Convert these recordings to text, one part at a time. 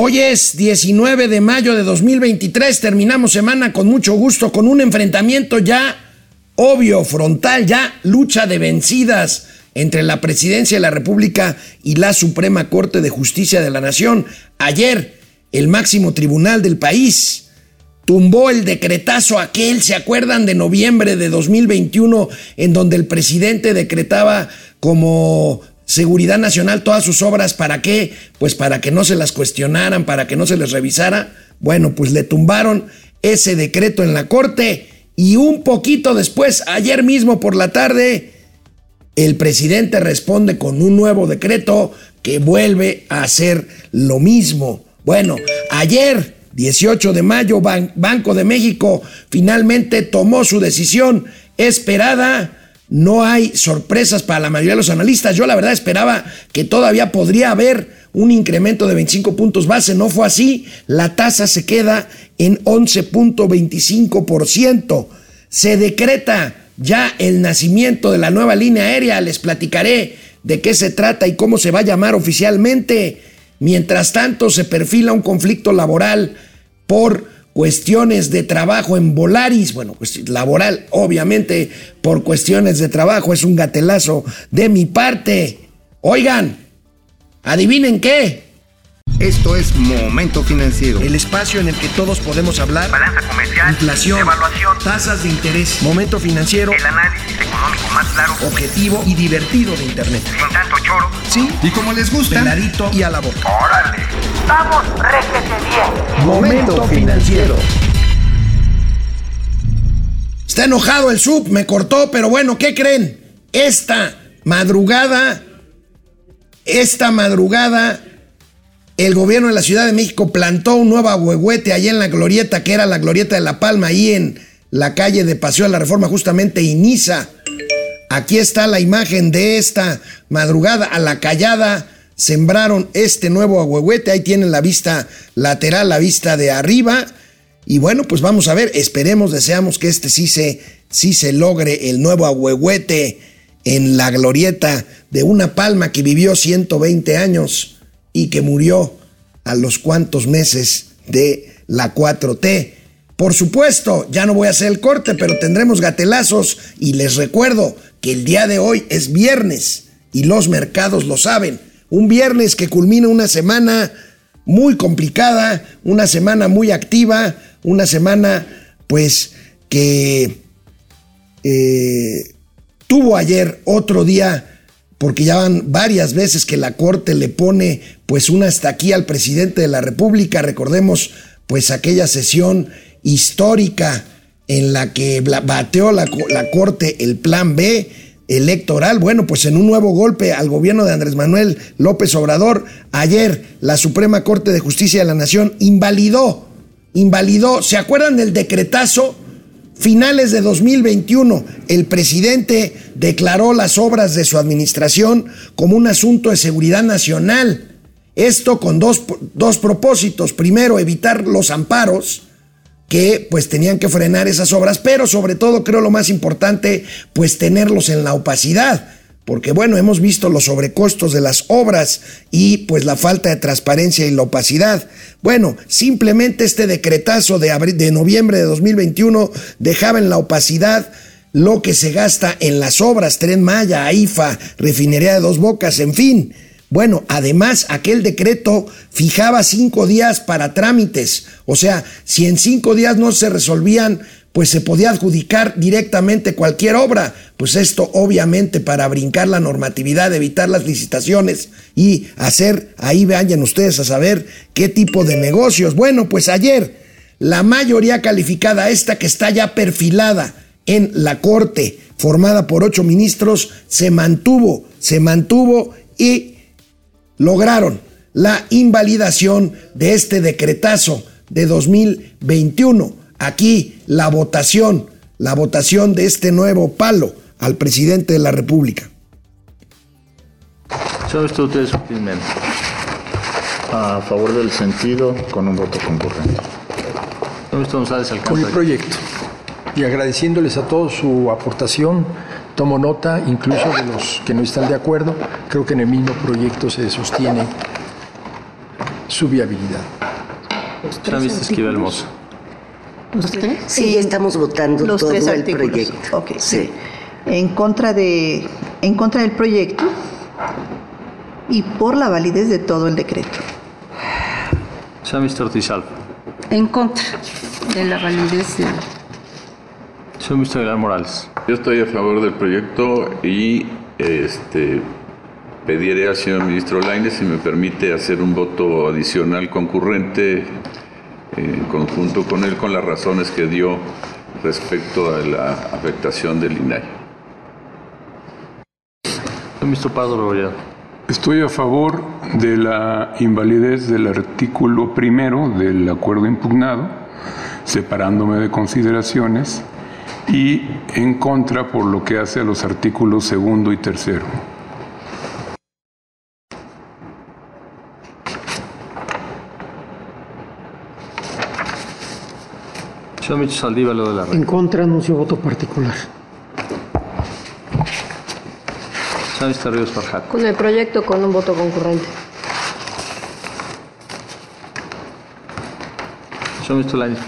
Hoy es 19 de mayo de 2023, terminamos semana con mucho gusto, con un enfrentamiento ya obvio, frontal, ya lucha de vencidas entre la presidencia de la República y la Suprema Corte de Justicia de la Nación. Ayer, el máximo tribunal del país tumbó el decretazo aquel, ¿se acuerdan de noviembre de 2021, en donde el presidente decretaba como Seguridad Nacional todas sus obras, ¿para qué? Pues para que no se las cuestionaran, para que no se les revisara. Bueno, pues le tumbaron ese decreto en la Corte y un poquito después, ayer mismo por la tarde, el presidente responde con un nuevo decreto que vuelve a hacer lo mismo. Bueno, ayer, 18 de mayo, Banco de México finalmente tomó su decisión esperada no hay sorpresas para la mayoría de los analistas. Yo la verdad esperaba que todavía podría haber un incremento de 25 puntos base. No fue así. La tasa se queda en 11.25%. Se decreta ya el nacimiento de la nueva línea aérea. Les platicaré de qué se trata y cómo se va a llamar oficialmente. Mientras tanto, se perfila un conflicto laboral por cuestiones de trabajo en Volaris, bueno, pues laboral, obviamente por cuestiones de trabajo, es un gatelazo de mi parte. Oigan, adivinen qué. Esto es Momento Financiero. El espacio en el que todos podemos hablar. Balanza comercial. Inflación. Evaluación. Tasas de interés. Momento Financiero. El análisis económico más claro. Objetivo y divertido de Internet. Sin tanto choro. Sí. Y como les gusta. Peladito y a la boca. Órale. Vamos, réjete bien. Momento Financiero. Está enojado el sub, me cortó, pero bueno, ¿qué creen? Esta madrugada, esta madrugada el gobierno de la Ciudad de México plantó un nuevo ahuehuete allá en la glorieta, que era la glorieta de La Palma, ahí en la calle de Paseo de la Reforma, justamente Iniza. Aquí está la imagen de esta madrugada a la callada. Sembraron este nuevo ahuehuete. Ahí tienen la vista lateral, la vista de arriba. Y bueno, pues vamos a ver. Esperemos, deseamos que este sí se, sí se logre el nuevo ahuehuete en la glorieta de una palma que vivió 120 años y que murió a los cuantos meses de la 4T. Por supuesto, ya no voy a hacer el corte, pero tendremos gatelazos y les recuerdo que el día de hoy es viernes y los mercados lo saben. Un viernes que culmina una semana muy complicada, una semana muy activa, una semana pues que eh, tuvo ayer otro día porque ya van varias veces que la Corte le pone pues una hasta aquí al presidente de la República. Recordemos pues aquella sesión histórica en la que bateó la, la Corte el plan B electoral. Bueno, pues en un nuevo golpe al gobierno de Andrés Manuel López Obrador, ayer la Suprema Corte de Justicia de la Nación invalidó, invalidó, ¿se acuerdan del decretazo? Finales de 2021, el presidente declaró las obras de su administración como un asunto de seguridad nacional. Esto con dos, dos, propósitos. Primero, evitar los amparos que pues tenían que frenar esas obras, pero sobre todo creo lo más importante, pues tenerlos en la opacidad porque bueno, hemos visto los sobrecostos de las obras y pues la falta de transparencia y la opacidad. Bueno, simplemente este decretazo de, de noviembre de 2021 dejaba en la opacidad lo que se gasta en las obras, Tren Maya, AIFA, Refinería de Dos Bocas, en fin. Bueno, además aquel decreto fijaba cinco días para trámites, o sea, si en cinco días no se resolvían pues se podía adjudicar directamente cualquier obra. Pues esto obviamente para brincar la normatividad, evitar las licitaciones y hacer, ahí vayan ustedes a saber qué tipo de negocios. Bueno, pues ayer la mayoría calificada, esta que está ya perfilada en la Corte, formada por ocho ministros, se mantuvo, se mantuvo y lograron la invalidación de este decretazo de 2021 aquí la votación, la votación de este nuevo palo al presidente de la República. ¿Sabe usted sutilmente? A favor del sentido con un voto concurrente. Con el proyecto. Y agradeciéndoles a todos su aportación, tomo nota incluso de los que no están de acuerdo. Creo que en el mismo proyecto se sostiene su viabilidad. Trámite. ¿Los tres? Sí, estamos votando Los todo tres el artículos. proyecto. Ok. Sí. En contra de, en contra del proyecto y por la validez de todo el decreto. Señor Mr. Ortiz Alfa. En contra de la validez de... Mr. Aguilar Morales. Yo estoy a favor del proyecto y este pediré al señor ministro Lainez si me permite hacer un voto adicional concurrente en conjunto con él con las razones que dio respecto a la afectación del INAI. Señor Mr. Pardo. Estoy a favor de la invalidez del artículo primero del acuerdo impugnado, separándome de consideraciones, y en contra por lo que hace a los artículos segundo y tercero. Señor Micho Saldívar, lo de la red. En contra anuncio voto particular. Señor Mr. Ríos Farjat. Con el proyecto con un voto concurrente.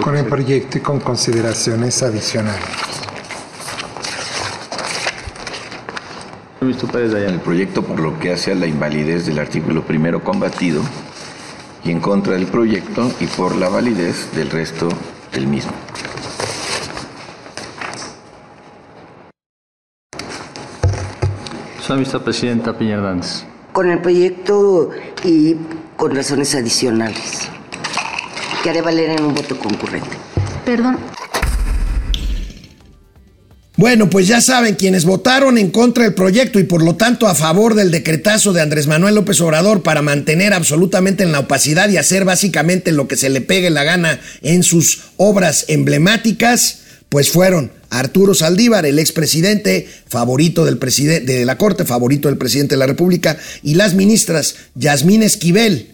Con el proyecto y con consideraciones adicionales. Mr. Pérez Dayan. El proyecto por lo que hace a la invalidez del artículo primero combatido y en contra del proyecto y por la validez del resto del mismo. Señor Mr. Presidenta Piña Hernández. Con el proyecto y con razones adicionales. Que haré valer en un voto concurrente. Perdón. Bueno, pues ya saben, quienes votaron en contra del proyecto y por lo tanto a favor del decretazo de Andrés Manuel López Obrador para mantener absolutamente en la opacidad y hacer básicamente lo que se le pegue la gana en sus obras emblemáticas, pues fueron Arturo Saldívar, el expresidente favorito del presidente de la Corte, favorito del presidente de la República, y las ministras Yasmín Esquivel.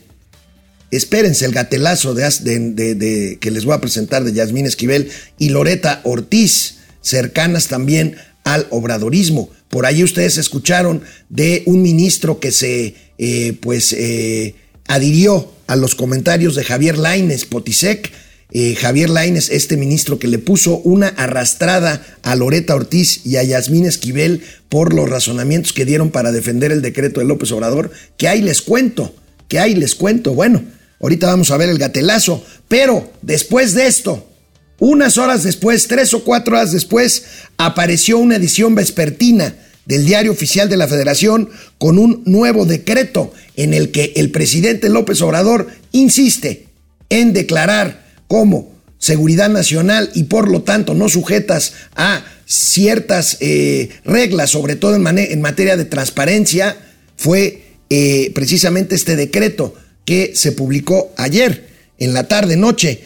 Espérense el gatelazo de, de- que les voy a presentar de Yasmín Esquivel y Loreta Ortiz, cercanas también al obradorismo. Por ahí ustedes escucharon de un ministro que se eh, pues eh, adhirió a los comentarios de Javier Laines Potisek. Eh, Javier Laines, este ministro que le puso una arrastrada a Loreta Ortiz y a Yasmín Esquivel por los razonamientos que dieron para defender el decreto de López Obrador, que ahí les cuento, que ahí les cuento. Bueno, ahorita vamos a ver el gatelazo, pero después de esto, unas horas después, tres o cuatro horas después, apareció una edición vespertina del Diario Oficial de la Federación con un nuevo decreto en el que el presidente López Obrador insiste en declarar como seguridad nacional y por lo tanto no sujetas a ciertas eh, reglas, sobre todo en, materia de transparencia, fue eh, precisamente este decreto que se publicó ayer en la tarde-noche.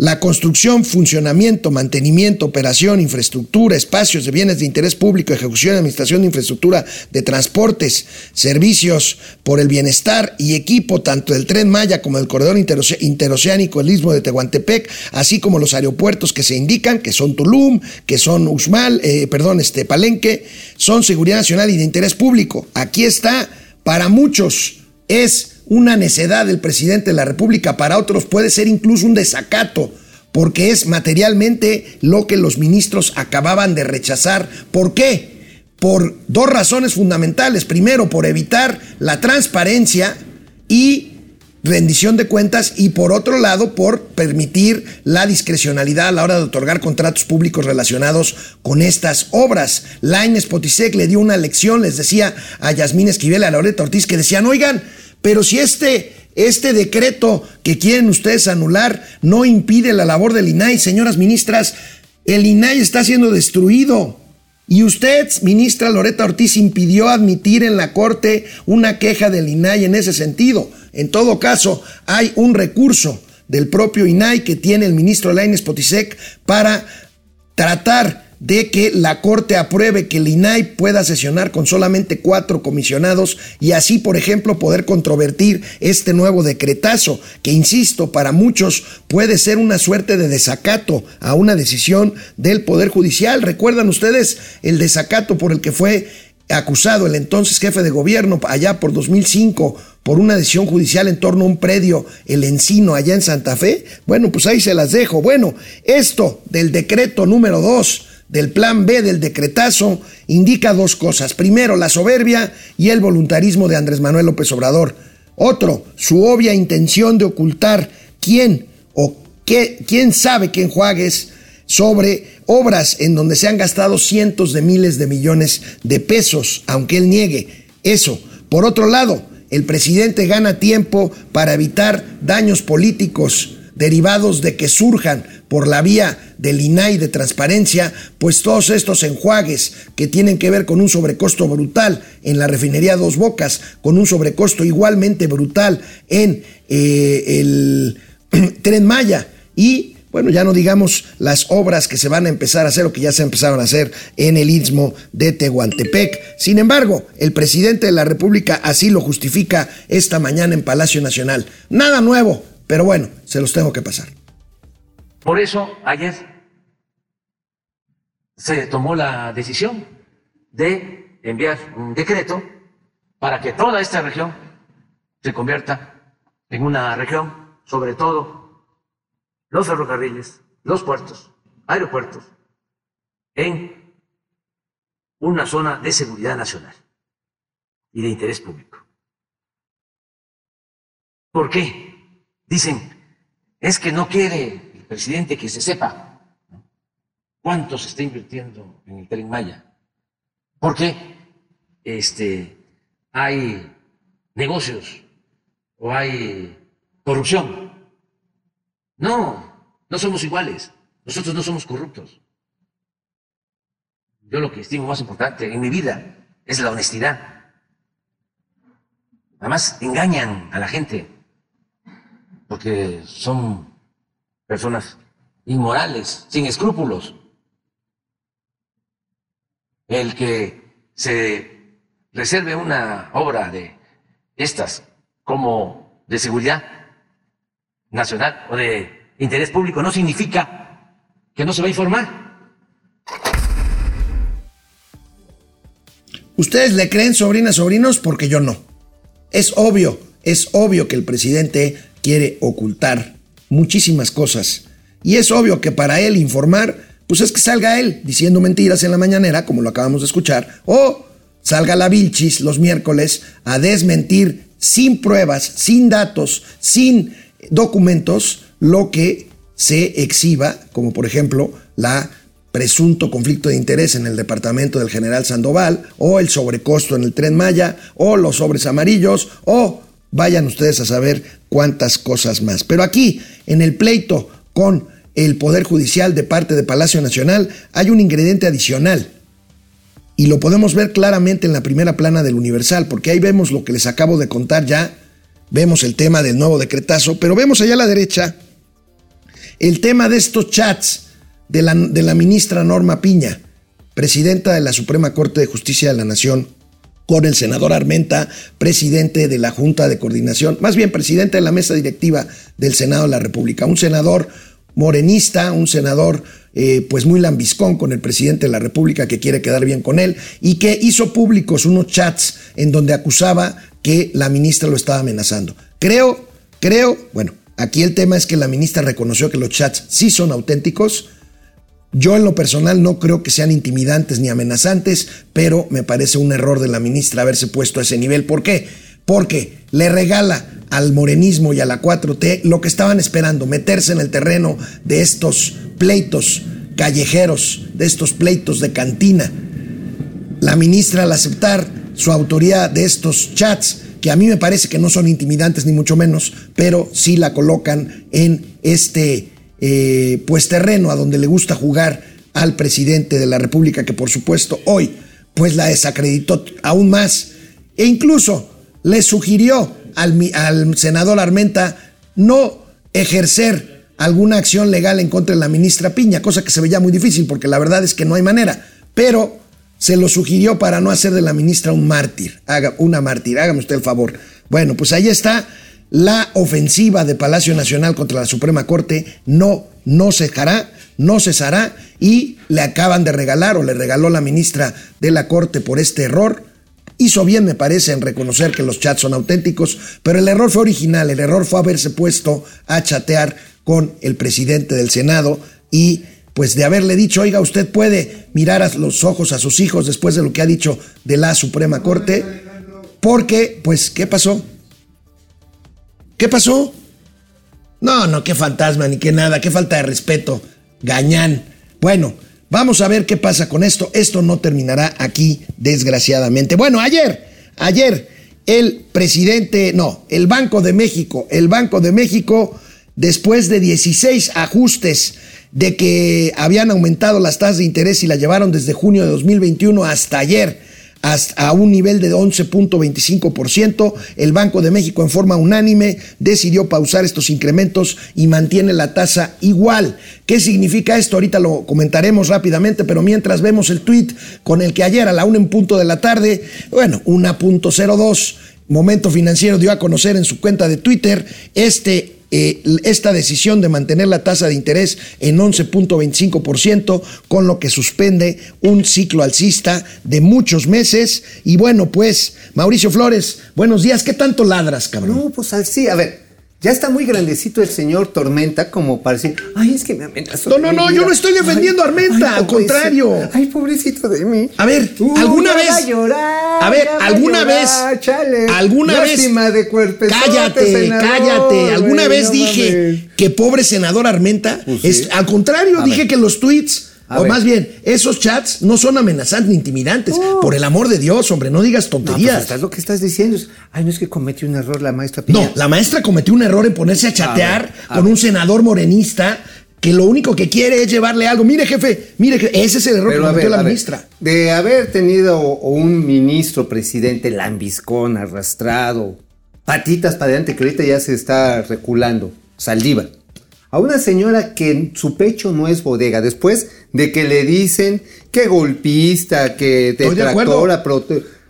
La construcción, funcionamiento, mantenimiento, operación, infraestructura, espacios de bienes de interés público, ejecución y administración de infraestructura de transportes, servicios por el bienestar y equipo tanto del tren Maya como del corredor interoceánico, el istmo de Tehuantepec, así como los aeropuertos que se indican, que son Tulum, que son Uxmal, eh, perdón, este Palenque, son seguridad nacional y de interés público. Aquí está, para muchos es una necedad del presidente de la República, para otros puede ser incluso un desacato, porque es materialmente lo que los ministros acababan de rechazar. ¿Por qué? Por dos razones fundamentales. Primero, por evitar la transparencia y rendición de cuentas y por otro lado por permitir la discrecionalidad a la hora de otorgar contratos públicos relacionados con estas obras. Laines Potisek le dio una lección, les decía a Yasmín Esquivel, a Loreta Ortiz, que decían, oigan, pero si este, este decreto que quieren ustedes anular no impide la labor del INAI, señoras ministras, el INAI está siendo destruido. Y usted, ministra Loreta Ortiz, impidió admitir en la Corte una queja del INAI en ese sentido. En todo caso, hay un recurso del propio INAI que tiene el ministro Laines Potisek para tratar de que la Corte apruebe que el INAI pueda sesionar con solamente cuatro comisionados y así, por ejemplo, poder controvertir este nuevo decretazo, que, insisto, para muchos puede ser una suerte de desacato a una decisión del Poder Judicial. ¿Recuerdan ustedes el desacato por el que fue acusado el entonces jefe de gobierno allá por 2005 por una decisión judicial en torno a un predio, el Encino, allá en Santa Fe. Bueno, pues ahí se las dejo. Bueno, esto del decreto número 2 del plan B del decretazo indica dos cosas. Primero, la soberbia y el voluntarismo de Andrés Manuel López Obrador. Otro, su obvia intención de ocultar quién o qué, quién sabe que enjuagues sobre obras en donde se han gastado cientos de miles de millones de pesos, aunque él niegue eso. Por otro lado, el presidente gana tiempo para evitar daños políticos derivados de que surjan por la vía del INAI de transparencia, pues todos estos enjuagues que tienen que ver con un sobrecosto brutal en la refinería Dos Bocas, con un sobrecosto igualmente brutal en eh, el tren Maya y bueno, ya no digamos las obras que se van a empezar a hacer o que ya se empezaron a hacer en el istmo de Tehuantepec. Sin embargo, el presidente de la República así lo justifica esta mañana en Palacio Nacional. Nada nuevo, pero bueno, se los tengo que pasar. Por eso ayer se tomó la decisión de enviar un decreto para que toda esta región se convierta en una región, sobre todo los ferrocarriles, los puertos, aeropuertos, en una zona de seguridad nacional y de interés público. ¿Por qué? Dicen, es que no quiere presidente que se sepa cuánto se está invirtiendo en el tren Maya. ¿Por qué este, hay negocios o hay corrupción no, no somos iguales. Nosotros no somos corruptos. Yo lo que estimo más importante en mi vida es la honestidad. Además, engañan a la gente porque son personas inmorales, sin escrúpulos. El que se reserve una obra de estas como de seguridad nacional o de interés público no significa que no se va a informar. Ustedes le creen, sobrinas, sobrinos, porque yo no. Es obvio, es obvio que el presidente quiere ocultar muchísimas cosas. Y es obvio que para él informar, pues es que salga él diciendo mentiras en la mañanera, como lo acabamos de escuchar, o salga la Vilchis los miércoles a desmentir sin pruebas, sin datos, sin documentos lo que se exhiba, como por ejemplo la presunto conflicto de interés en el departamento del general Sandoval, o el sobrecosto en el tren Maya, o los sobres amarillos, o vayan ustedes a saber cuántas cosas más. Pero aquí, en el pleito con el Poder Judicial de parte de Palacio Nacional, hay un ingrediente adicional. Y lo podemos ver claramente en la primera plana del Universal, porque ahí vemos lo que les acabo de contar ya vemos el tema del nuevo decretazo, pero vemos allá a la derecha el tema de estos chats de la, de la ministra Norma Piña, presidenta de la Suprema Corte de Justicia de la Nación, con el senador Armenta, presidente de la Junta de Coordinación, más bien presidente de la mesa directiva del Senado de la República, un senador morenista, un senador eh, pues muy lambiscón con el presidente de la República que quiere quedar bien con él y que hizo públicos unos chats en donde acusaba que la ministra lo estaba amenazando. Creo, creo, bueno, aquí el tema es que la ministra reconoció que los chats sí son auténticos. Yo en lo personal no creo que sean intimidantes ni amenazantes, pero me parece un error de la ministra haberse puesto a ese nivel. ¿Por qué? Porque le regala al morenismo y a la 4T lo que estaban esperando, meterse en el terreno de estos pleitos callejeros, de estos pleitos de cantina. La ministra al aceptar su autoría de estos chats, que a mí me parece que no son intimidantes ni mucho menos, pero sí la colocan en este eh, pues terreno a donde le gusta jugar al presidente de la República, que por supuesto hoy pues la desacreditó aún más. E incluso le sugirió al, al senador Armenta no ejercer alguna acción legal en contra de la ministra Piña, cosa que se veía muy difícil porque la verdad es que no hay manera, pero se lo sugirió para no hacer de la ministra un mártir, haga una mártir, hágame usted el favor. Bueno, pues ahí está la ofensiva de Palacio Nacional contra la Suprema Corte, no, no no cesará y le acaban de regalar o le regaló la ministra de la Corte por este error. Hizo bien, me parece, en reconocer que los chats son auténticos, pero el error fue original, el error fue haberse puesto a chatear con el presidente del Senado y pues de haberle dicho, oiga, usted puede mirar a los ojos a sus hijos después de lo que ha dicho de la Suprema Corte, porque, pues, ¿qué pasó? ¿Qué pasó? No, no, qué fantasma, ni qué nada, qué falta de respeto, gañán. Bueno, vamos a ver qué pasa con esto. Esto no terminará aquí, desgraciadamente. Bueno, ayer, ayer, el presidente, no, el Banco de México, el Banco de México, después de 16 ajustes de que habían aumentado las tasas de interés y la llevaron desde junio de 2021 hasta ayer, hasta a un nivel de 11.25%. El Banco de México en forma unánime decidió pausar estos incrementos y mantiene la tasa igual. ¿Qué significa esto? Ahorita lo comentaremos rápidamente, pero mientras vemos el tweet con el que ayer a la una en punto de la tarde, bueno, 1.02, Momento Financiero dio a conocer en su cuenta de Twitter este eh, esta decisión de mantener la tasa de interés en 11.25%, con lo que suspende un ciclo alcista de muchos meses. Y bueno, pues, Mauricio Flores, buenos días. ¿Qué tanto ladras, cabrón? No, pues así, a ver. Ya está muy grandecito el señor Tormenta como para decir, ay, es que me amenazó. No, no, no, yo no estoy defendiendo a Armenta, al contrario. Ay, pobrecito de mí. A ver, alguna vez. A, llorar, a ver, alguna vez. Chale, alguna vez. De cállate, senador, cállate. Alguna vez no dije mames. que pobre senador Armenta. Pues sí. es, al contrario, A dije ver. que los tweets. A o ver. más bien, esos chats no son amenazantes ni intimidantes. Por el amor de Dios, hombre, no digas No, pues tonterías. estás lo que estás diciendo. es, Ay, no es que cometió un error la maestra No, Piña. la maestra cometió un error en ponerse a chatear ver, a con ver. un senador morenista que lo único que quiere es llevarle algo. Mire, jefe, mire, jefe, ese es el error Pero que cometió ver, la ministra. de haber tenido un ministro, presidente lambiscón, arrastrado, patitas para adelante, que ahorita ya se está reculando, Saldívar. A una señora que en su pecho no es bodega, después de que le dicen que golpista, que de acuerdo. detractora,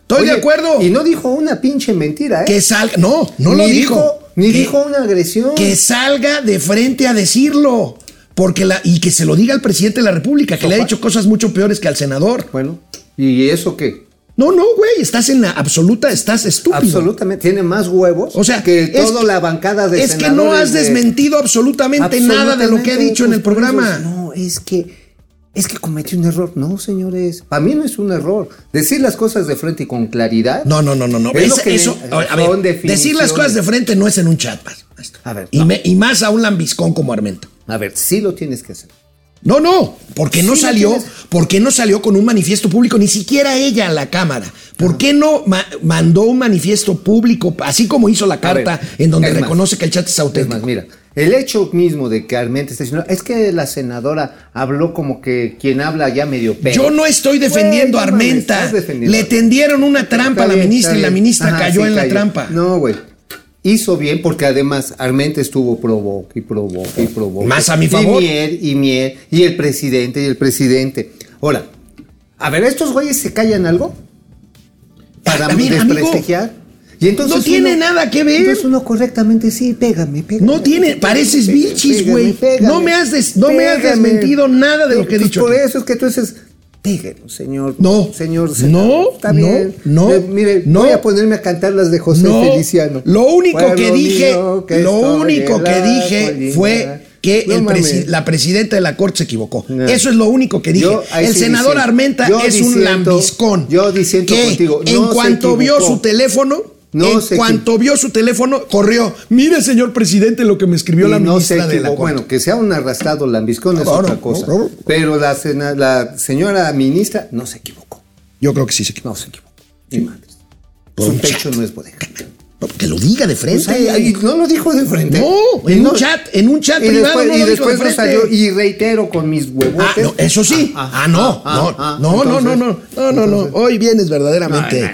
Estoy de acuerdo. Y no dijo una pinche mentira, ¿eh? Que salga, no, no lo Ni dijo. Ni Que- dijo una agresión. que salga de frente a decirlo. Porque la, y que se lo diga al presidente de la República, que le ha dicho cosas mucho peores que al senador. Bueno, ¿y eso qué? No, no, güey, estás en la absoluta, estás estúpido. Absolutamente, tiene más huevos O sea, que toda la bancada de Es que no has de- desmentido absolutamente, nada de lo que Absolutamente, dicho en el programa. no, es que es que cometí un error. No, señores, para mí no es un error. Decir las cosas de frente y con claridad. No, no, no, no, no. Es que eso, le- a ver, decir las cosas de frente no es en un chat, maestro. A ver, Y, no. me- y más a un lambiscón como Armenta. a ver, sí lo tienes que hacer. No, no, porque no Sí, salió, tienes. ¿por qué no salió con un manifiesto público? Ni siquiera ella a la Cámara. ¿Por qué no ma- mandó un manifiesto público, así como hizo la carta ver, en donde es más, reconoce que el chat es Es auténtico? más, mira, el hecho mismo de que Armenta está diciendo, es que la senadora habló como que quien habla ya medio pedo. Yo no estoy defendiendo a Armenta. defendiendo Le a- tendieron una trampa a la ministra y la ministra Ajá, cayó sí, en la trampa. No, güey. Hizo bien porque además Armenta estuvo provoque y provoque y provoque. Más a mi favor. Y miel, y miel, y el presidente, y el presidente. Ahora, a ver, ¿estos güeyes se callan algo? Para A ver, desprestigiar. Y entonces No tiene nada que ver. Entonces uno correctamente, sí, pégame, pégame. No tiene, pareces Pégame, pégame, güey. No me has des- no me has desmentido nada de lo que he dicho Por eso es que tú dices, señor. No, señor. no, está no, bien. no, mire, no. voy a ponerme a cantar las de José No, Feliciano. lo único Pueblo que dije, que lo único que dije colina. fue que No el mames. presi- la presidenta de la corte se equivocó. No. Eso es lo único que dije. Yo el sí senador diciendo- Armenta es un lambiscón. yo diciendo que contigo, en no cuanto vio su teléfono, No en cuanto vio su teléfono, corrió. Mire, señor presidente, lo que me escribió Y la no ministra de la. Bueno, que sea un arrastrado lambiscón es No, otra cosa. Pero la, señora ministra no se equivocó. Yo creo que sí se equivocó. No se equivocó. Ni madres. Por Su pecho no es bodega. Que lo diga de frente. Pues ahí- no lo dijo de frente. No, en no- un chat, en un chat y privado después, no y lo después de salió y reitero con mis huevotes. Ah, no, eso sí. Ah, no, no, ah, no, no, no, no, no, no, no. Hoy vienes verdaderamente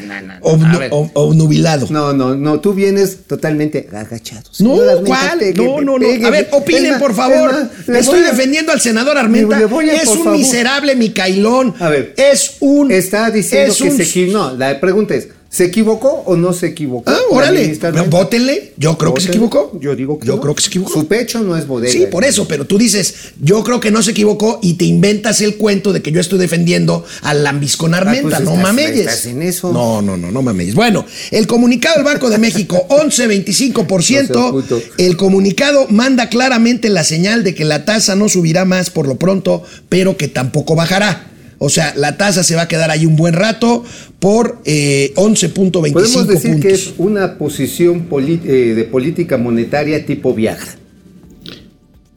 obnubilado. No, no, no, tú vienes totalmente agachado. No, ¿cuál? No, no, no. A ver, opinen, por favor. Estoy a- defendiendo al senador Armenta. A, es un favor. miserable Micailón. A ver. Es un. Está diciendo es que un- se No, la pregunta es: ¿Se equivocó o no se equivocó? Ah, órale, vótenle. Yo creo que se equivocó. Yo digo que Yo no. creo que se equivocó. Su pecho no es bodega. Sí, por eso, pero tú dices, yo creo que no se equivocó y te inventas el cuento de que yo estoy defendiendo al lambiscón Armenta. Ah, pues no eso. No, no, no, no mameyes. Bueno, el comunicado del Banco de México, 11.25%. No el comunicado manda claramente la señal de que la tasa no subirá más por lo pronto, pero que tampoco bajará. O sea, la tasa se va a quedar ahí un buen rato por eh, 11.25 Podemos decir puntos. que es una posición eh, de política monetaria tipo Viagra.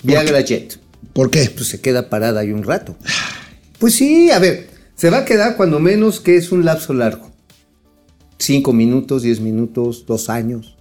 Viagra Jet. ¿Por qué? Pues se queda parada ahí un rato. Pues sí, a ver, se va a quedar cuando menos que es un lapso largo. Cinco minutos, diez minutos, dos años.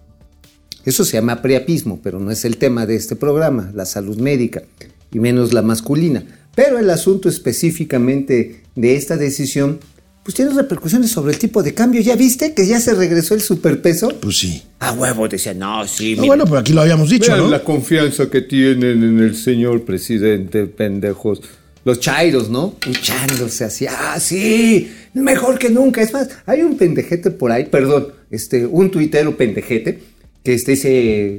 Eso se llama priapismo, pero no es el tema de este programa, la salud médica, y menos la masculina. Pero el asunto específicamente de esta decisión, pues tiene repercusiones sobre el tipo de cambio. ¿Ya viste que ya se regresó el superpeso? Pues sí. A huevo, decía, no, sí. No, mira. bueno, pero aquí lo habíamos dicho, Vean ¿no? la confianza que tienen en el señor presidente, pendejos. Los chairos, ¿no? Echándose así, ah, sí, mejor que nunca. Es más, hay un pendejete por ahí, perdón, este, un tuitero pendejete, que este dice,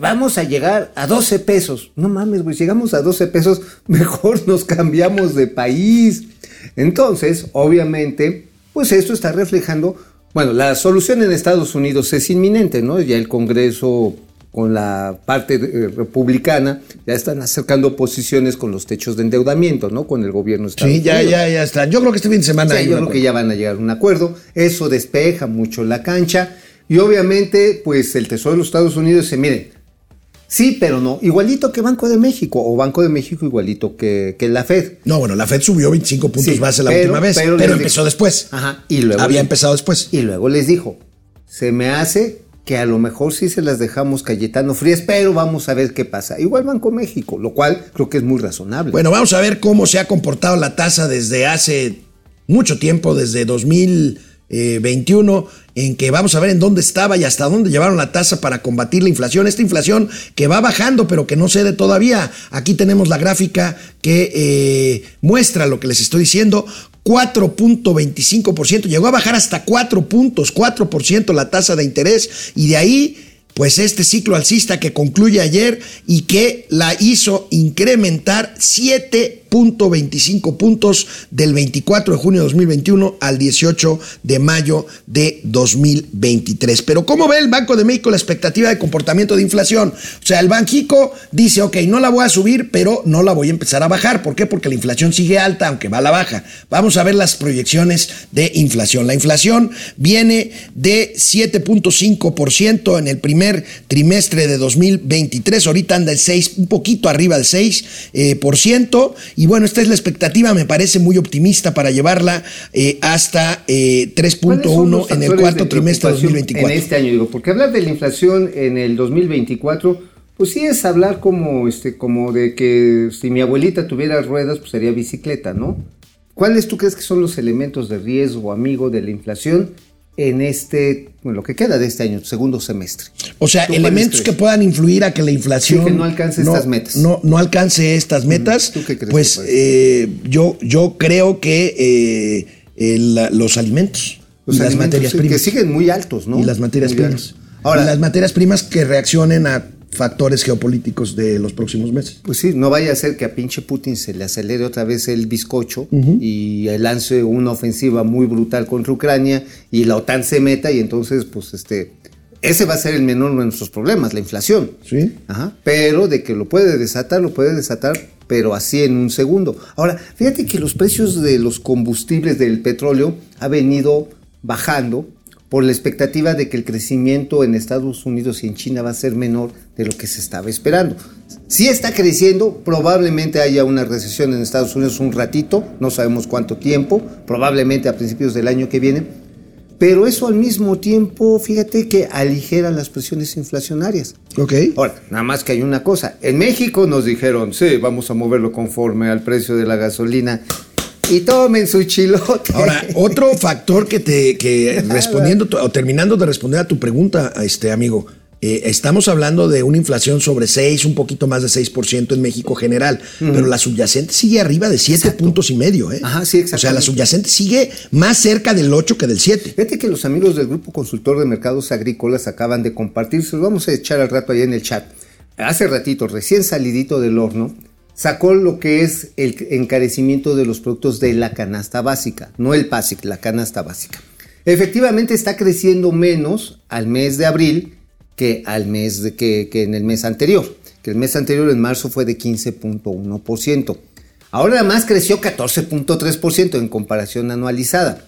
vamos a llegar a 12 pesos. No mames, güey, si llegamos a 12 pesos, mejor nos cambiamos de país. Entonces, obviamente, pues esto está reflejando, bueno, la solución en Estados Unidos es inminente, ¿no? Ya el Congreso con la parte eh, republicana ya están acercando posiciones con los techos de endeudamiento, ¿no? Con el gobierno de Estados Sí, ya, Unidos. ya, ya está. Yo creo que este fin de semana. Sí, hay yo creo que acuerdo. ya van a llegar a un acuerdo. Eso despeja mucho la cancha. Y obviamente, pues el Tesoro de los Estados Unidos dice, miren, sí, pero no. Igualito que Banco de México, o Banco de México igualito que, que la Fed. No, bueno, la Fed subió 25 puntos Sí, base la pero- última vez, pero empezó dijo- después. Ajá. Y luego Había les- empezado después. Y luego les dijo, se me hace que a lo mejor sí se las dejamos Cayetano Frías, pero vamos a ver qué pasa. Igual Banco México, lo cual creo que es muy razonable. Bueno, vamos a ver cómo se ha comportado la tasa desde hace mucho tiempo, desde 2021, en que vamos a ver en dónde estaba y hasta dónde llevaron la tasa para combatir la inflación. Esta inflación que va bajando, pero que no cede todavía. Aquí tenemos la gráfica que eh, muestra lo que les estoy diciendo. 4.25%, llegó a bajar hasta 4 puntos, 4% la tasa de interés y de ahí pues este ciclo alcista que concluye ayer y que la hizo incrementar 7.25 puntos del 24 de junio de 2021 al 18 de mayo de 2023. Pero ¿cómo ve el Banco de México la expectativa de comportamiento de inflación? O sea, el Banjico dice, ok, no la voy a subir, pero no la voy a empezar a bajar. ¿Por qué? Porque la inflación sigue alta, aunque va a la baja. Vamos a ver las proyecciones de inflación. La inflación viene de 7.5% en el primer trimestre de 2023. Ahorita anda el 6, un poquito arriba del 6%. eh, por ciento. y bueno, esta es la expectativa, me parece muy optimista para llevarla eh, hasta eh, ¿Cuáles son 3.1 los en el cuarto de trimestre de preocupación 2024. En este año, digo, porque hablar de la inflación en el 2024, pues sí es hablar como, este, como de que si mi abuelita tuviera ruedas, pues sería bicicleta, ¿no? ¿Cuáles tú crees que son los elementos de riesgo, amigo, de la inflación en este, lo que queda de este año, segundo semestre? O sea, ¿Tú cuáles elementos que puedan influir a que la inflación Sí, que no alcance estas metas. No, no alcance estas metas. ¿Tú qué crees pues eh, yo, yo creo que eh, el- los alimentos Los y las alimentos, materias sí, primas. que siguen muy altos, ¿no? Y las materias Muy primas. Ahora- y las materias primas que reaccionen a factores geopolíticos de los próximos meses. Pues sí, no vaya a ser que a pinche Putin se le acelere otra vez el bizcocho y lance una ofensiva muy brutal contra Ucrania y la OTAN se meta y entonces, pues este, ese va a ser el menor de nuestros problemas, la inflación. Sí. Ajá. Pero de que lo puede desatar, lo puede desatar, pero así en un segundo. Ahora, fíjate que los precios de los combustibles del petróleo ha venido bajando por la expectativa de que el crecimiento en Estados Unidos y en China va a ser menor de lo que se estaba esperando. Si está creciendo, probablemente haya una recesión en Estados Unidos un ratito, no sabemos cuánto tiempo, probablemente a principios del año que viene, pero eso al mismo tiempo, fíjate que aligera las presiones inflacionarias. Ok. Ahora, nada más que hay una cosa. En México nos dijeron, sí, vamos a moverlo conforme al precio de la gasolina. Y tomen su chilote. Ahora, otro factor que te, que respondiendo o terminando de responder a tu pregunta, este amigo, eh, estamos hablando de una inflación sobre 6, un poquito más de 6% en México general, pero la subyacente sigue arriba de 7 puntos y medio. ¿eh? Ajá, sí, O sea, la subyacente sigue más cerca del 8 que del 7. Fíjate que los amigos del Grupo Consultor de Mercados Agrícolas acaban de compartir, se los vamos a echar al rato ahí en el chat. Hace ratito, recién salidito del horno, sacó lo que es el encarecimiento de los productos de la canasta básica, no el PASIC, la canasta básica. Efectivamente está creciendo menos al mes de abril que al mes de, que, que en el mes anterior, que el mes anterior en marzo fue de 15.1%. Ahora además creció 14.3% en comparación anualizada.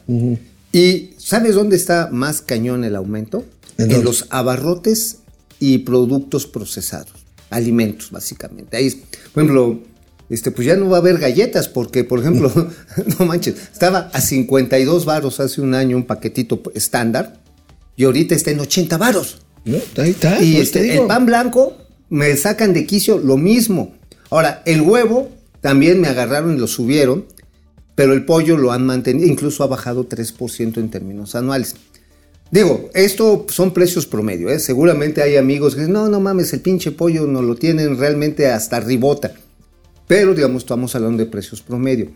¿Y sabes dónde está más cañón el aumento? ¿En En, los abarrotes y productos procesados, alimentos básicamente. Ahí, por ejemplo, este, pues ya no va a haber galletas porque, por ejemplo, no manches, estaba a 52 varos hace un año un paquetito estándar y ahorita está en 80 varos. ¿No? Ahí está. Y pues te este, el pan blanco me sacan de quicio lo mismo. Ahora, el huevo también me agarraron y lo subieron, pero el pollo lo han mantenido, incluso ha bajado 3% en términos anuales. Digo, esto son precios promedio, ¿eh? seguramente hay amigos que dicen, no, no mames, el pinche pollo no lo tienen realmente hasta ribota. Pero digamos, estamos hablando de precios promedio.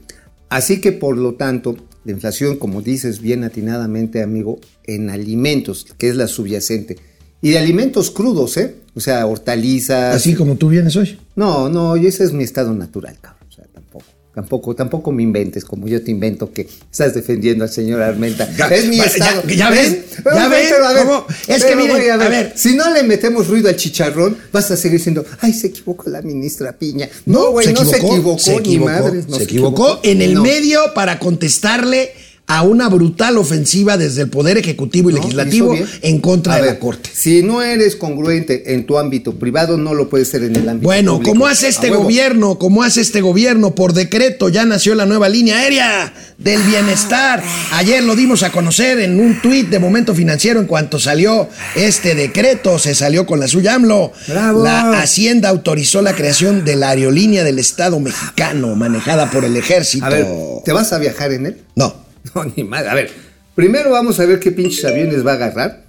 Así que por lo tanto, la inflación, como dices bien atinadamente, amigo, en alimentos, que es la subyacente, y de alimentos crudos, ¿eh? O sea, hortalizas. Así como tú vienes hoy. No, no, y ese es mi estado natural, cabrón. O sea, tampoco. Tampoco, tampoco me inventes como yo te invento que estás defendiendo al señor Armenta. Ya, es mi ya, estado. ya ven, Pero, ya ven pero, a ver, cómo- es que miren, a ver. si no le metemos ruido al chicharrón, vas a seguir diciendo, ay, se equivocó la ministra Piña. No, güey, no, se equivocó, se ni equivocó, madres. no se equivocó en el No. medio para contestarle a una brutal ofensiva desde el Poder Ejecutivo y No, Legislativo en contra A de ver, la Corte. Si no eres congruente en tu ámbito privado, no lo puedes ser en el ámbito Bueno, público. como hace este gobierno, como hace este gobierno, por decreto ya nació la nueva línea aérea del bienestar. Ayer lo dimos a conocer en un tuit de Momento Financiero en cuanto salió este decreto, se salió con la suya AMLO. ¡Bravo! La Hacienda autorizó la creación de la aerolínea del Estado mexicano manejada por el ejército. A ver, ¿te vas a viajar en él? No. No, ni madre. A ver, primero vamos a ver qué pinches aviones va a agarrar.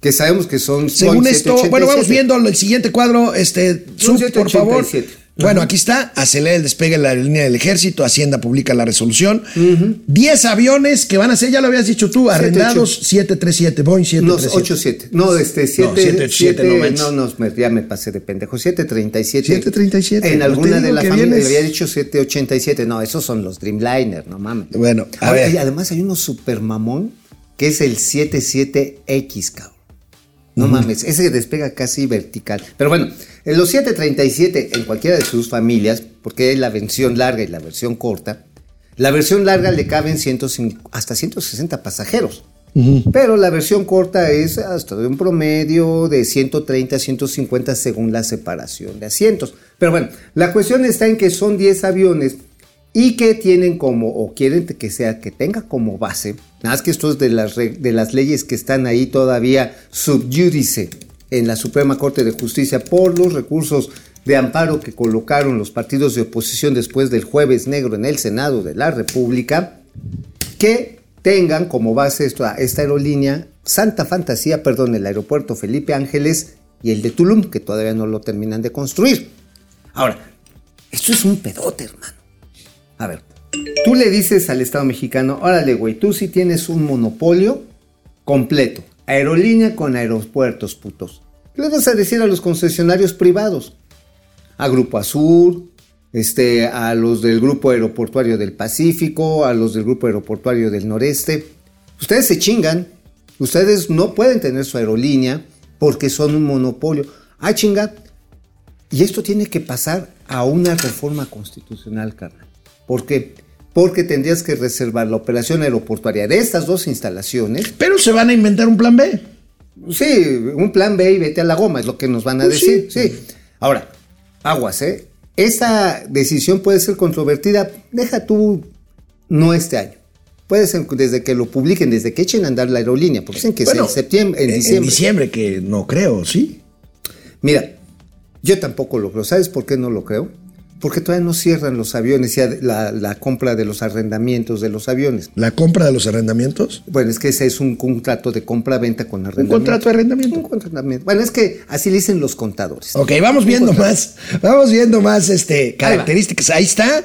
Que sabemos que son. Según esto, 787. bueno, vamos viendo el siguiente cuadro, este, sub, por favor. 787. Bueno, aquí está, acelera el despegue de la aerolínea del ejército, Hacienda publica la resolución. 10 aviones que van a ser, ya lo habías dicho tú, arrendados 737, Boeing No, 737. 87. No, este, 7. No, 787, no no, no, ya me pasé de pendejo. 737. 737, En pues alguna de digo la que familia vienes- había dicho 787. No, esos son los Dreamliner, no mames. Bueno, a Ahora, ver. y además hay uno super mamón que es el 77X, cabrón. No mames, ese despega casi vertical. Pero bueno, en los 737 en cualquiera de sus familias, porque hay la versión larga y la versión corta, la versión larga le caben 105 hasta 160 pasajeros. Pero la versión corta es hasta de un promedio de 130 a 150 según la separación de asientos. Pero bueno, la cuestión está en que son 10 aviones y que tienen como, o quieren que sea, que tenga como base, nada más que esto es de las, de las leyes que están ahí todavía subjudice en la Suprema Corte de Justicia por los recursos de amparo que colocaron los partidos de oposición después del jueves negro en el Senado de la República, que tengan como base esta, esta aerolínea Santa Fantasía, perdón, el aeropuerto Felipe Ángeles y el de Tulum, que todavía no lo terminan de construir. Ahora, esto es un pedote, hermano. A ver, tú le dices al Estado mexicano, órale, güey, tú sí tienes un monopolio completo, aerolínea con aeropuertos, putos. ¿Qué le vas a decir a los concesionarios privados? A Grupo Azul, este, a los del Grupo Aeroportuario del Pacífico, a los del Grupo Aeroportuario del Noreste. Ustedes se chingan. Ustedes no pueden tener su aerolínea porque son un monopolio. Ah, chinga. Y esto tiene que pasar a una reforma constitucional, carnal. ¿Por qué? Porque tendrías que reservar la operación aeroportuaria de estas dos instalaciones. Pero se van a inventar un plan B. Sí, un plan B y vete a la goma, es lo que nos van a Pues decir. Sí. Ahora, aguas, ¿eh? Esta decisión puede ser controvertida, deja tú, no este año. Puede ser desde que lo publiquen, desde que echen a andar la aerolínea, porque dicen que Bueno, es en septiembre, en en diciembre. diciembre, que no creo, ¿sí? Mira, yo tampoco lo creo. ¿Sabes por qué no lo creo? Porque todavía no cierran los aviones, ya la, la compra de los arrendamientos de los aviones. ¿La compra de los arrendamientos? Bueno, es que ese es un contrato de compra-venta con arrendamiento. ¿Un contrato de arrendamiento? Un contrato. Bueno, es que así le dicen los contadores. Ok, vamos viendo más, vamos viendo más este, características. Ahí, está.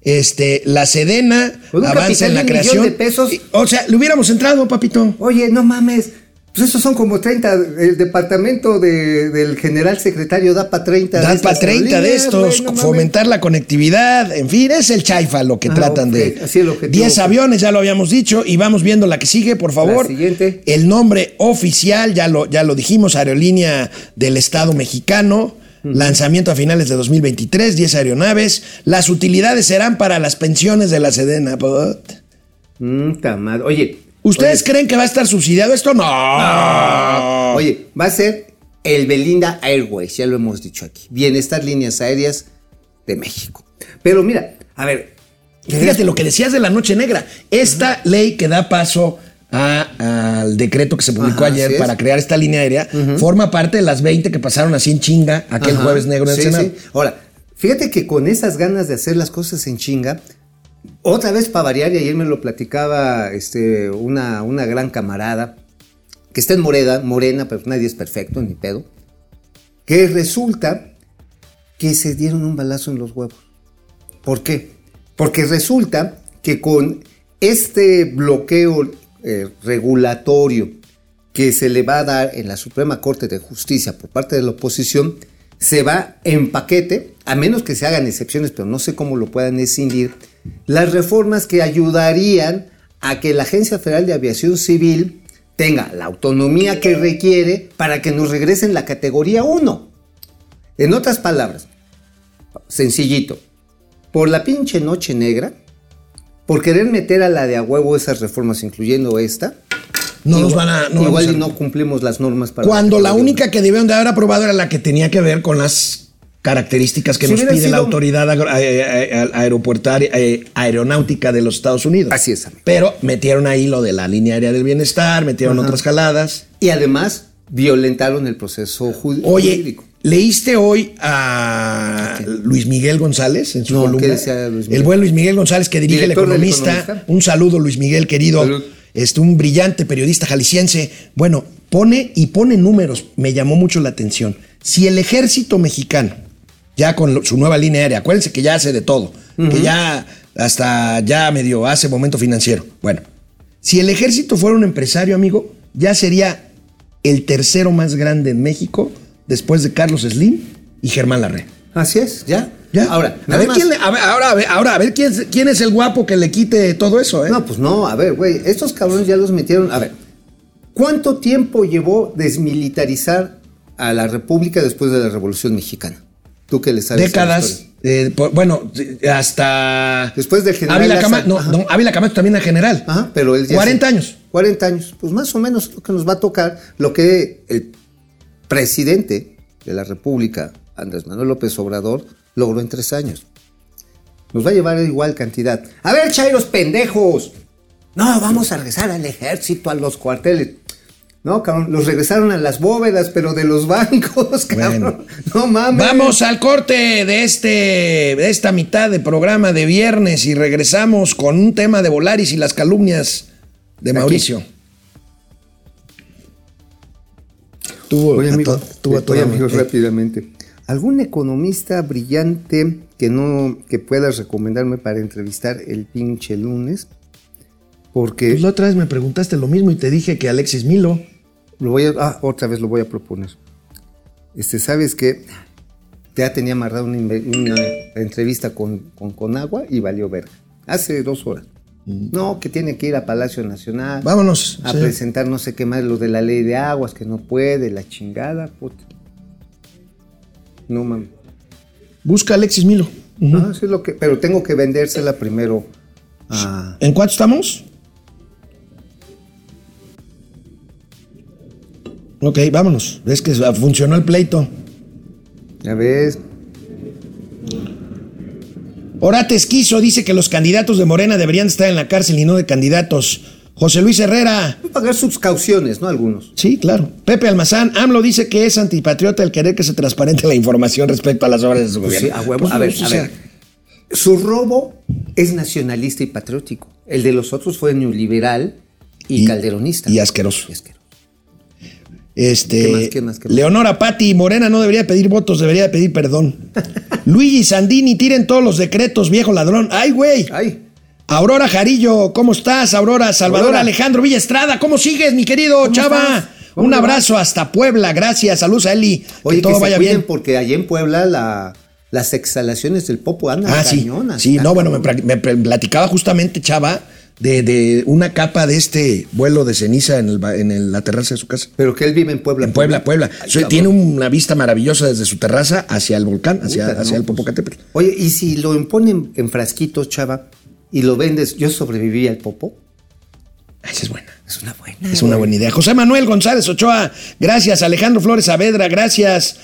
Este, la Sedena avanza en la creación. de pesos. O sea, le hubiéramos entrado, papito. Oye, no mames. Pues esos son como 30. El departamento de- del general secretario da para 30. de Dan estas para 30 de aerolíneas, estos, fomentar la conectividad, en fin, es el chaifa lo que Ah, tratan de. así el objetivo. 10 aviones, ya lo habíamos dicho, y vamos viendo la que sigue, por favor. La siguiente. El nombre oficial, ya lo, ya lo dijimos, Aerolínea del Estado Mexicano. Lanzamiento a finales de 2023, 10 aeronaves. Las utilidades serán para las pensiones de la Sedena. pot. Oye. ¿Ustedes creen que va a estar subsidiado esto? No. No. Oye, va a ser el Belinda Airways, ya lo hemos dicho aquí. Bienestar Líneas Aéreas de México. Pero mira, a ver. Fíjate lo que decías de la Noche Negra. Esta ley que da paso a- al decreto que se publicó Ajá, ayer para crear esta línea aérea forma parte de las 20 que pasaron así en chinga aquel Ajá, jueves negro en el sí, Senado. sí. Ahora, fíjate que con esas ganas de hacer las cosas en chinga, otra vez para variar, y ayer me lo platicaba este, una, una gran camarada, que está en Moreda, Morena, pero nadie es perfecto, ni pedo, que resulta que se dieron un balazo en los huevos. ¿Por qué? Porque resulta que con este bloqueo eh, regulatorio que se le va a dar en la Suprema Corte de Justicia por parte de la oposición, se va en paquete, a menos que se hagan excepciones, pero no sé cómo lo puedan escindir, las reformas que ayudarían a que la Agencia Federal de Aviación Civil tenga la autonomía que requiere para que nos regresen la categoría 1. En otras palabras, sencillito, por la pinche noche negra, por querer meter a la de a huevo esas reformas, incluyendo esta, No nos igual- van a- no igual vamos a- y no cumplimos las normas para Cuando la única que debieron de haber aprobado era la que tenía que ver con las características que Si nos pide la autoridad eh, eh, aeropuertaria eh, aeronáutica de los Estados Unidos. Así es. Pero metieron ahí lo de la línea aérea del bienestar, metieron Ajá. otras jaladas. Y además violentaron el proceso ju- Oye, jurídico. ¿leíste hoy a Luis Miguel González en su No, columna? ¿qué decía Luis Miguel? El buen Luis Miguel González que dirige el. Economista. Un saludo, Luis Miguel, querido. Salud. Este, un brillante periodista jalisciense. Bueno, pone y pone números. Me llamó mucho la atención. Si el ejército mexicano, ya con su nueva línea aérea, acuérdense que ya hace de todo, que ya hasta ya medio hace momento financiero. Bueno, si el ejército fuera un empresario, amigo, ya sería el tercero más grande en México después de Carlos Slim y Germán Larrea. Así es, ya. Ya. Ahora, a ver, quién le- a ver, ahora, a ver, ahora, a ver quién, es- quién es el guapo que le quite todo eso, ¿eh? No, pues no, a ver, güey, estos cabrones ya los metieron. A ver, ¿cuánto tiempo llevó desmilitarizar a la República después de la Revolución Mexicana? Tú que le sabes. Décadas. eh, por- bueno, hasta. Después del general Ávila. Camacho. No, no, Ávila Camacho también era general. Ajá, pero él ya 40 se- años. 40 años. Pues más o menos lo que nos va a tocar, lo que el presidente de la República, Andrés Manuel López Obrador, logró en tres años. Nos va a llevar igual cantidad. A ver, chairos pendejos. No, vamos a regresar al ejército, a los cuarteles. No, cabrón, los regresaron a las bóvedas, pero de los bancos, cabrón. No mames. Vamos al corte de, este, de esta mitad de programa de viernes y regresamos con un tema de Volaris y las calumnias de Aquí. Mauricio. Tuvo, Oye, a to- tuvo a oye, toda amigo, madre. rápidamente. ¿Algún economista brillante que no que puedas recomendarme para entrevistar el pinche lunes? Porque Pues la otra vez me preguntaste lo mismo y te dije que Alexis Milo. lo voy a ah, otra vez lo voy a proponer. Este, ¿sabes qué? Ya tenía amarrado una, entrevista con, con Conagua y valió verga. Hace dos horas. No, que tiene que ir a Palacio Nacional. Mm. Vámonos, A sí. presentar no sé qué más, lo de la ley de aguas, que no puede, la chingada, puta. No mames. Busca a Alexis Milo. Ajá, sí es lo que, pero tengo que vendérsela primero. ¿En cuánto estamos? Ok, vámonos. Es que funcionó el pleito. Ya ves. Orates Quiso dice que los candidatos de Morena deberían estar en la cárcel y no de candidatos José Luis Herrera. Pagar sus cauciones, ¿no? Algunos. Sí, claro. Pepe Almazán, AMLO dice que es antipatriota el querer que se transparente la información respecto a las obras de su Pues gobierno. sí, a huevo. Pues a ver, a ver. Su robo es nacionalista y patriótico. El de los otros fue neoliberal y, calderonista. Y asqueroso. Este, ¿Qué más, qué más, qué más? Leonora Patti, Morena no debería pedir votos, debería pedir perdón. Luigi Sandini, tiren todos los decretos, viejo ladrón. ¡Ay, güey! ¡Ay! Aurora Jarillo, ¿cómo estás? Aurora, Salvador Aurora. Alejandro Villa Estrada, ¿cómo sigues, mi querido Chava? Un abrazo hasta Puebla, gracias. Saludos a Eli. Oye, que todo se vaya bien. porque allá en Puebla la- las exhalaciones del popo andan Ah, cañonas. Sí, no, bueno, me, platicaba justamente Chava de, de una capa de este vuelo de ceniza en, el ba- en el- la terraza de su casa. Pero que él vive en Puebla. En Puebla, Puebla. Ay, So- cabrón. tiene una vista maravillosa desde su terraza hacia el volcán, hacia, Puta, hacia no, el pues. Popocatépetl. Oye, y si lo imponen en frasquitos, chava, y lo vendes, yo sobreviví al popo. Esa es buena. Es una buena. Es una buena idea. José Manuel González Ochoa, gracias. Alejandro Flores Saavedra, gracias.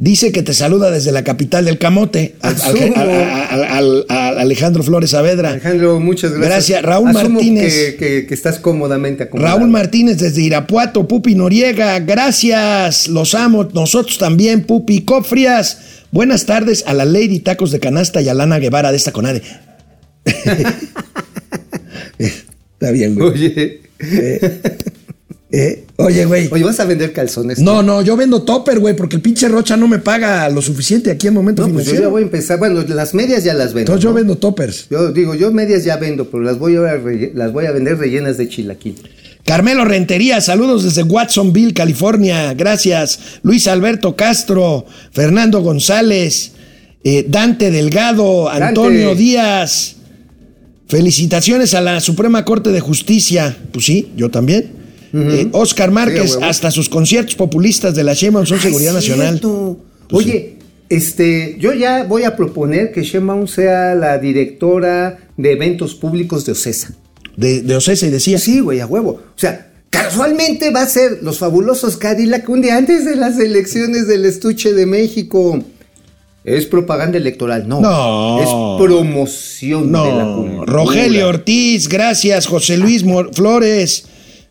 Dice que te saluda desde la capital del camote. Al- al- Asumo. al- al- al- al- Alejandro Flores Saavedra. Alejandro, muchas gracias. Gracias. Raúl Asumo Martínez. Que, que- que estás cómodamente acomodado. Raúl Martínez desde Irapuato, Pupi Noriega, gracias, los amo, nosotros también, Pupi Cofrias, buenas tardes a la Lady Tacos de Canasta y a Lana Guevara de esta conade. Está bien, güey. Oye. Eh, oye, güey. Oye, ¿vas a vender calzones? No, no, yo vendo topper, güey, porque el pinche Rocha no me paga lo suficiente aquí en momento No, pues yo ya voy a empezar. Bueno, las medias ya las vendo. Entonces yo vendo toppers. Yo digo, yo medias ya vendo, pero las voy a, las voy a vender rellenas de chilaquil. Carmelo Rentería, saludos desde Watsonville, California. Gracias. Luis Alberto Castro, Fernando González, eh, Dante Delgado, Dante. Antonio Díaz. Felicitaciones a la Suprema Corte de Justicia. Pues sí, yo también. Eh, Oscar Márquez, Sí, hasta sus conciertos populistas de la Sheinbaum son Ay, seguridad nacional. Pues Oye, este, yo ya voy a proponer que Sheinbaum sea la directora de eventos públicos de OCESA. De, de Ocesa y decía. Sí, güey, a huevo. O sea, casualmente va a ser los fabulosos Cadillac un día antes de las elecciones del estuche de México. Es propaganda electoral, no. No. Es promoción de la No, cultura. Rogelio Ortiz, gracias. José Luis Mor- Flores,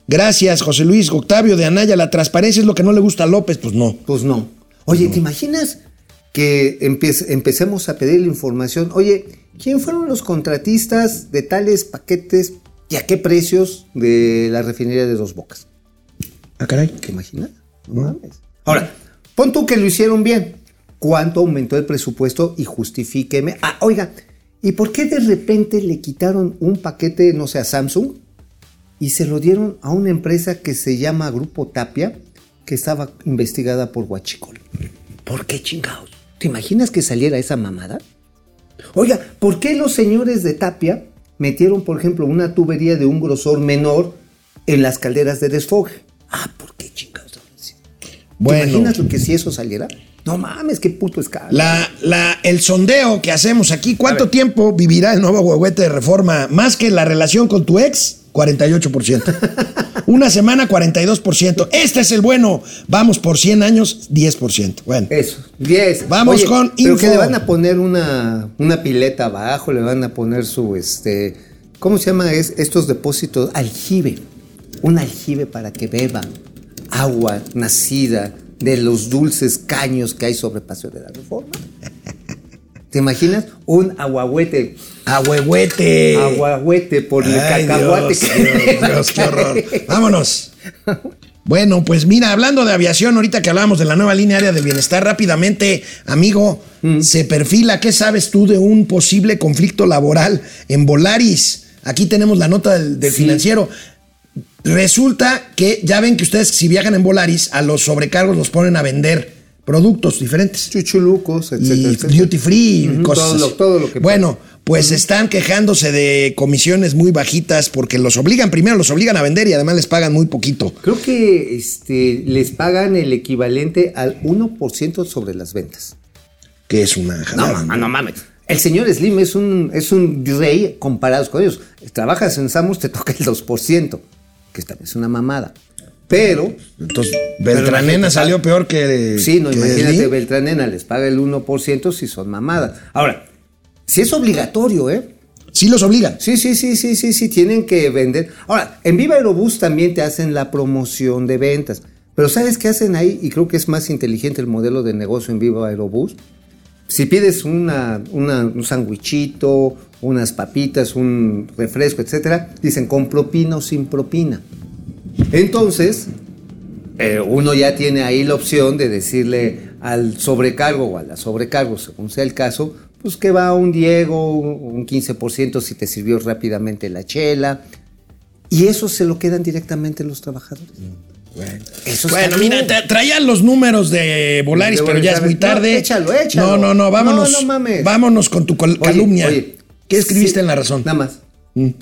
gracias. José Luis Octavio de Anaya, la transparencia es lo que no le gusta a López, pues no. Pues no. Oye, ¿te imaginas que empe- empecemos a pedir la información? Oye, ¿quién fueron los contratistas de tales paquetes y a qué precios de la refinería de Dos Bocas? Ah, caray. ¿Te imaginas? No mames. Ahora, pon tú que lo hicieron bien. ¿Cuánto aumentó el presupuesto? Y justifíqueme. Ah, oiga, ¿y por qué de repente le quitaron un paquete, no sé, a Samsung y se lo dieron a una empresa que se llama Grupo Tapia, que estaba investigada por Huachicol? ¿Por qué chingados? ¿Te imaginas que saliera esa mamada? Oiga, ¿por qué los señores de Tapia metieron, por ejemplo, una tubería de un grosor menor en las calderas de desfogue? Ah, ¿por qué chingados? Bueno. ¿Te imaginas lo que si eso saliera? No mames, qué puto escándalo. La, la, el sondeo que hacemos aquí, ¿cuánto tiempo vivirá el nuevo huehuete de reforma? Más que la relación con tu ex, 48%. Una semana, 42%. Este es el bueno. Vamos por 100 años, 10%. Bueno. Eso, 10. Vamos Oye, con pero info. que le van a poner una, una pileta abajo, le van a poner su, este, ¿cómo se llama? Es, estos depósitos, aljibe. Un aljibe para que beba agua nacida de los dulces caños que hay sobre Paseo de la Reforma. ¿Te imaginas? Un aguahuete. Ahuehuete. Aguahuete por el Ay, cacahuate. Dios, que- Dios, Dios, qué horror. Vámonos. Bueno, pues mira, hablando de aviación, ahorita que hablábamos de la nueva línea área del bienestar, rápidamente, amigo, se perfila, ¿qué sabes tú de un posible conflicto laboral en Volaris? Aquí tenemos la nota del, del financiero. Resulta que ya ven que ustedes si viajan en Volaris, a los sobrecargos los ponen a vender productos diferentes. Chuchulucos, etcétera, Y etcétera. duty free, cosas todo lo- todo lo que Bueno, pues están quejándose de comisiones muy bajitas porque los obligan, primero los obligan a vender y además les pagan muy poquito. Creo que este, les pagan el equivalente al 1% sobre las ventas. Que es una No, jalada. no mames. El señor Slim es un, es un rey comparados con ellos. Trabajas en Samus, te toca el 2%, que esta es una mamada. Pero. Entonces, Beltranena salió peor que. Sí, no, que imagínate. Beltranena les paga el 1% si son mamadas. Ahora, si es obligatorio, ¿eh? Sí los obligan. Sí, sí, sí, sí, sí, sí, tienen que vender. Ahora, en Viva Aerobús también te hacen la promoción de ventas. Pero ¿sabes qué hacen ahí? Y creo que es más inteligente el modelo de negocio en Viva Aerobús. Si pides una, una- un sandwichito, unas papitas, un refresco, etcétera, dicen con propina o sin propina. Entonces, eh, uno ya tiene ahí la opción de decirle al sobrecargo o a la sobrecargo, según sea el caso, pues que va un Diego, un 15% si te sirvió rápidamente la chela. Y eso se lo quedan directamente los trabajadores. Eso Bueno, mira, traían los números de Volaris, De pero ya es muy Volaris, no, tarde. échalo, échalo. No, no, no, vámonos. No, no mames. Vámonos con tu Oye, calumnia. oye, ¿Qué escribiste sí, en La Razón? Nada más.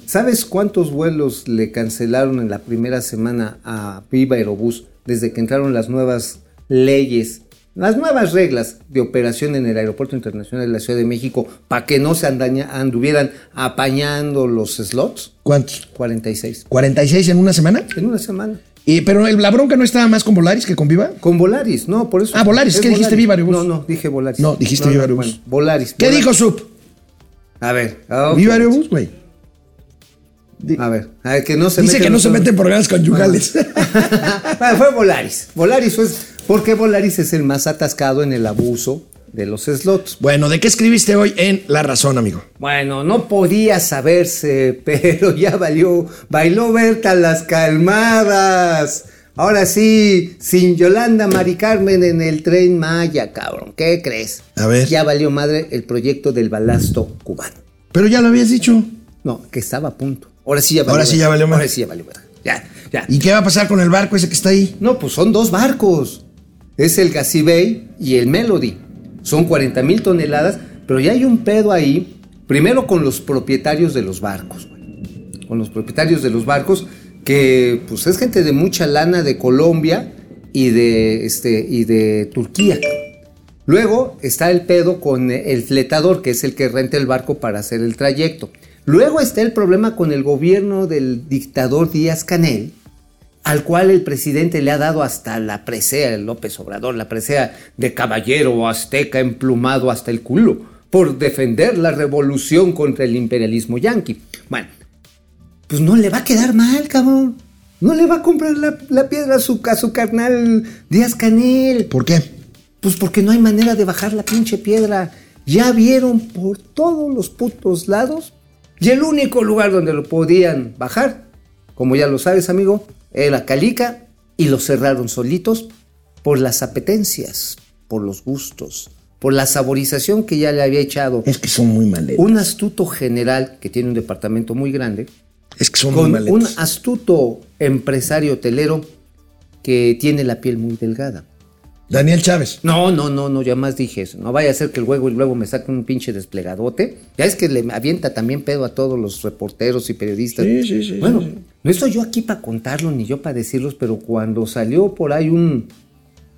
¿Sabes cuántos vuelos le cancelaron en la primera semana a Viva Aerobús desde que entraron las nuevas leyes, las nuevas reglas de operación en el Aeropuerto Internacional de la Ciudad de México para que no se andaña- anduvieran apañando los slots? ¿Cuántos? 46. ¿46 en una semana? En una semana. Y, pero el- la bronca no estaba más con Volaris que con Viva. Con Volaris, no, por eso. Ah, Volaris, Es ¿qué dijiste, Viva Aerobús? No, no, dije Volaris. No, dijiste Viva Aerobús. bueno, Volaris. ¿Qué Volaris. dijo Sup? A ver. ah. Viva Aerobús, güey. A ver, a ver, que no se Dice que no se mete en problemas conyugales. Bueno, fue Volaris. Volaris fue. Porque Volaris es el más atascado en el abuso de los slots. bueno, ¿de qué escribiste hoy en La Razón, amigo? Bueno, no podía saberse, pero ya valió. Bailó Berta las calmadas. Ahora sí, sin Yolanda Mari Carmen en el tren Maya, cabrón. ¿Qué crees? A ver. Ya valió madre el proyecto del balasto cubano. Pero ya lo habías dicho. No, que estaba a punto. Ahora sí ya valió. Ahora sí ya valió. Ahora sí ya valió. Ya, ya. ¿Y qué va a pasar con el barco ese que está ahí? No, pues son dos barcos. Es el Gacibay y el Melody. Son 40 mil toneladas, pero ya hay un pedo ahí. Primero con los propietarios de los barcos. güey. Con los propietarios de los barcos, que pues es gente de mucha lana de Colombia y de, este, y de Turquía. Luego está el pedo con el fletador, que es el que renta el barco para hacer el trayecto. Luego está el problema con el gobierno del dictador Díaz Canel, al cual el presidente le ha dado hasta la presea, el López Obrador, la presea de caballero azteca emplumado hasta el culo, por defender la revolución contra el imperialismo yanqui. Bueno, pues no le va a quedar mal, cabrón. No le va a comprar la, la piedra a su, a su carnal Díaz Canel. ¿Por qué? Pues porque no hay manera de bajar la pinche piedra. Ya vieron por todos los putos lados. Y el único lugar donde lo podían bajar, como ya lo sabes, amigo, era Calica y lo cerraron solitos por las apetencias, por los gustos, por la saborización que ya le había echado. Es que son muy maletas. Un astuto general que tiene un departamento muy grande. Es que son muy maletas. un astuto empresario hotelero que tiene la piel muy delgada. Daniel Chávez. No, no, no, no, ya más dije eso. No vaya a ser que luego, luego me saque un pinche desplegadote. Ya es que le avienta también pedo a todos los reporteros y periodistas. Sí, sí, sí, Bueno, sí, no estoy yo aquí para contarlo ni yo para decirlos, pero cuando salió por ahí un,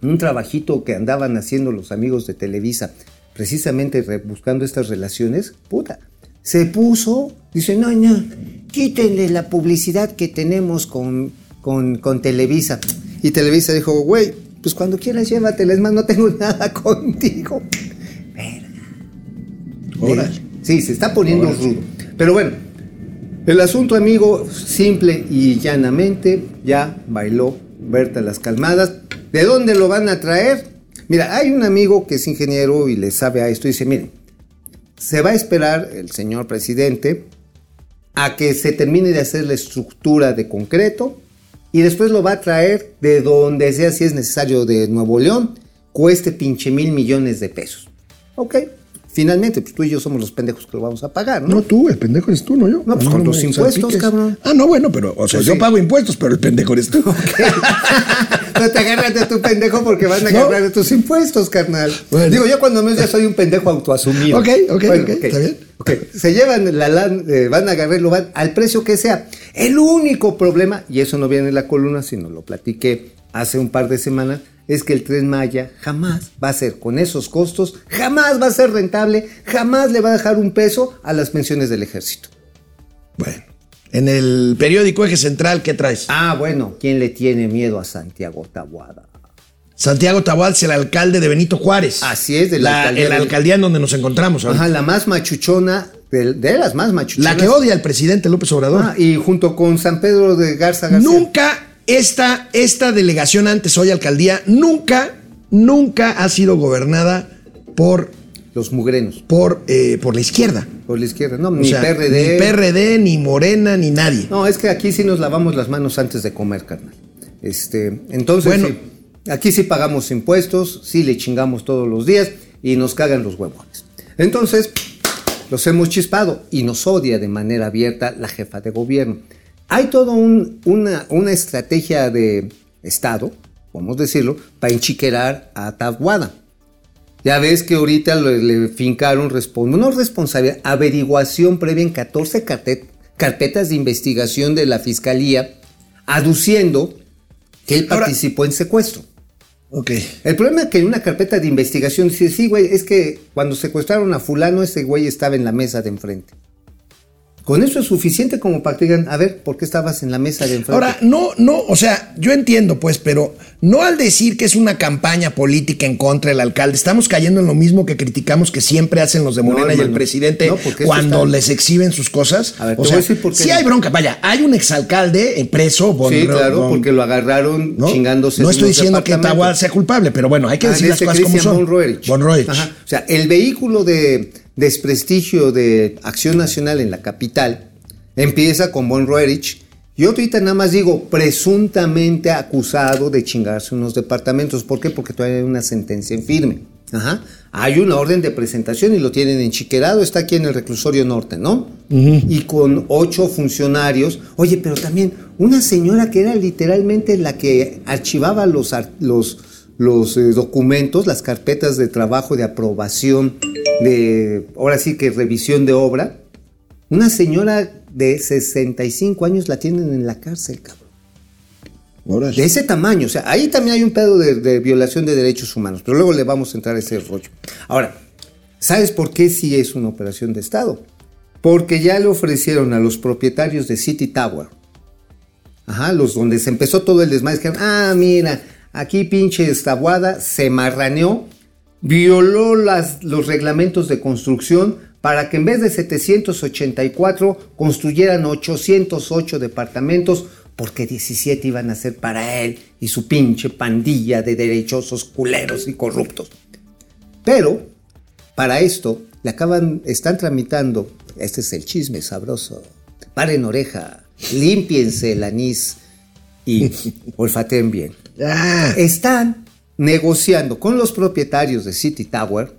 un trabajito que andaban haciendo los amigos de Televisa, precisamente re- buscando estas relaciones, puta, se puso, dice, no, no, quítenle la publicidad que tenemos con, con, con Televisa. Y Televisa dijo, güey, pues cuando quieras llévateles más, no tengo nada contigo. Órale. Sí, se está poniendo rudo. Pero bueno, el asunto, amigo, simple y llanamente, ya bailó Berta las calmadas. ¿De dónde lo van a traer? Mira, hay un amigo que es ingeniero y le sabe a esto y dice, miren, se va a esperar el señor presidente a que se termine de hacer la estructura de concreto y después lo va a traer de donde sea, si es necesario, de Nuevo León, cueste pinche mil millones de pesos. Ok, finalmente, pues tú y yo somos los pendejos que lo vamos a pagar, ¿no? No tú, el pendejo eres tú, no yo. No, pues con me tus impuestos, salpiques. cabrón. Ah, no, bueno, pero, o sea, Pues yo sí. pago impuestos, pero el pendejo eres tú. No te agarras de tu pendejo porque van a ¿No? agarrar de tus impuestos, carnal. Bueno. Digo, yo cuando menos ya soy un pendejo autoasumido. Ok, ok, Bueno, ok, está bien. Ok, Se llevan la lan- eh, van a agarrarlo, van al precio que sea. El único problema, y eso no viene en la columna, sino lo platiqué hace un par de semanas, es que el Tren Maya jamás va a ser, con esos costos, jamás va a ser rentable, jamás le va a dejar un peso a las pensiones del ejército. Bueno, en el periódico Eje Central, ¿qué traes? Ah, bueno, ¿quién le tiene miedo a Santiago Tabuada? Santiago Taboal es el alcalde de Benito Juárez. Así es, de la la, alcaldía del- alcaldía en donde nos encontramos ahorita. Ajá, la más machuchona de, de las más machuchonas. La que odia al presidente López Obrador. Ah, y junto con San Pedro de Garza García. Nunca esta, esta delegación antes hoy alcaldía, nunca, nunca ha sido gobernada por los mugrenos. Por, eh, por la izquierda. Por la izquierda, no, O ni sea, PRD. Ni PRD, ni Morena, ni nadie. No, es que aquí sí nos lavamos las manos antes de comer, carnal. Este, entonces, Bueno. sí, aquí sí pagamos impuestos, sí le chingamos todos los días y nos cagan los huevones. Entonces, los hemos chispado y nos odia de manera abierta la jefa de gobierno. Hay toda una, una estrategia de Estado, podemos decirlo, para enchiquerar a Tabuada. Ya ves que ahorita le, le fincaron, respon- no responsabilidad, averiguación previa en 14 cartet- carpetas de investigación de la fiscalía, aduciendo que él participó en secuestro. Ok. El problema es que en una carpeta de investigación dice, sí, güey, es que cuando secuestraron a fulano, ese güey estaba en la mesa de enfrente. Con eso es suficiente como para que digan, a ver, ¿por qué estabas en la mesa de enfrente? Ahora, no, no, o sea, yo entiendo, pues, pero no al decir que es una campaña política en contra del alcalde, estamos cayendo en lo mismo que criticamos que siempre hacen los de No, Morena y el presidente No, cuando está- les exhiben sus cosas. A ver, o sea, por qué sí no. hay bronca, vaya, hay un exalcalde eh, preso. Bon- sí, claro, Bon- porque lo agarraron chingándose. No estoy diciendo que. Tahual sea culpable, pero bueno, hay que Ah, decir de las cosas como Christian son. Von Roerich. Von Roerich. Ajá. O sea, el vehículo de desprestigio de Acción Nacional en la capital empieza con Von Roerich. Yo ahorita nada más digo presuntamente acusado de chingarse unos departamentos. ¿Por qué? Porque todavía hay una sentencia en firme. Ajá. Hay una orden de presentación y lo tienen enchiquerado. Está aquí en el reclusorio norte, ¿no? Y con ocho funcionarios. Oye, pero también una señora que era literalmente la que archivaba los, los eh, documentos, las carpetas de trabajo de aprobación, de ahora sí que revisión de obra. Una señora de 65 años la tienen en la cárcel, cabrón. De ese tamaño, o sea, ahí también hay un pedo de, de violación de derechos humanos, pero luego le vamos a entrar a ese rollo. Ahora, ¿sabes por qué sí es una operación de Estado? Porque ya le ofrecieron a los propietarios de City Tower, ajá, los donde se empezó todo el desmadre, que, ah, mira, aquí pinche estabuada se marraneó, violó las, los reglamentos de construcción para que en vez de 784 construyeran 808 departamentos, porque 17 iban a ser para él y su pinche pandilla de derechosos culeros y corruptos. Pero, para esto, le acaban, están tramitando, este es el chisme sabroso, paren oreja, límpiense el anís y olfateen bien. Están negociando con los propietarios de City Tower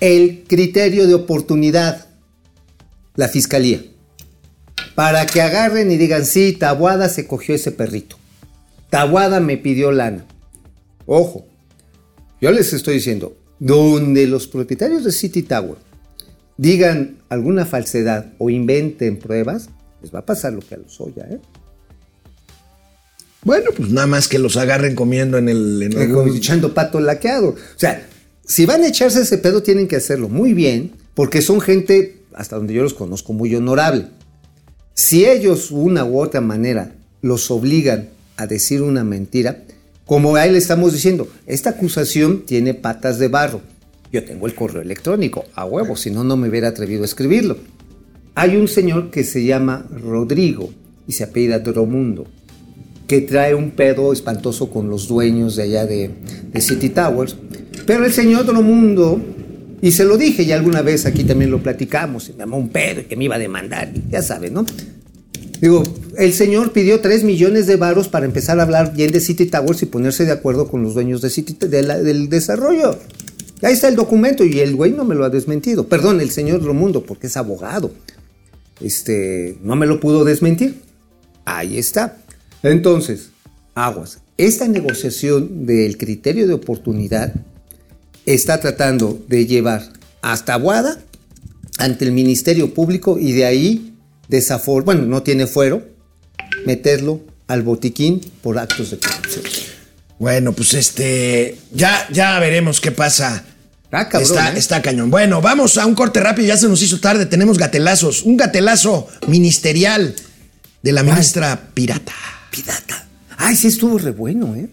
el criterio de oportunidad, la fiscalía, para que agarren y digan, sí, Tabuada se cogió ese perrito. Tabuada me pidió lana. Ojo, yo les estoy diciendo, donde los propietarios de City Tower digan alguna falsedad o inventen pruebas, les va a pasar lo que a los Oya, ¿eh? Bueno, pues nada más que los agarren comiendo en el. En como echando pato laqueado. O sea, si van a echarse ese pedo, tienen que hacerlo muy bien, porque son gente, hasta donde yo los conozco, muy honorable. Si ellos, una u otra manera, los obligan a decir una mentira, como a él le estamos diciendo, esta acusación tiene patas de barro. Yo tengo el correo electrónico, a huevo, si no, no me hubiera atrevido a escribirlo. Hay un señor que se llama Rodrigo y se apellida Dromundo, que trae un pedo espantoso con los dueños de allá de, de City Towers. Pero el señor Dromundo, y se lo dije ya alguna vez, aquí también lo platicamos, me llamó un pedo y que me iba a demandar, ya saben, ¿no? Digo, el señor pidió 3 millones de varos para empezar a hablar bien de City Towers y ponerse de acuerdo con los dueños de City, de la- del desarrollo. Ahí está el documento y el güey no me lo ha desmentido. Perdón, el señor Dromundo, porque es abogado. Este, no me lo pudo desmentir. Ahí está. Entonces, aguas. Esta negociación del criterio de oportunidad está tratando de llevar hasta Aguada ante el Ministerio Público y de ahí desafor, bueno, no tiene fuero, meterlo al botiquín por actos de corrupción. Bueno, pues este. Ya, ya veremos qué pasa. Ah, cabrón, está, ¿eh? está cañón. Bueno, vamos a un corte rápido, ya se nos hizo tarde, tenemos gatelazos. Un gatelazo ministerial de la ministra Pirata. Pirata. Ay, sí estuvo re bueno, ¿eh?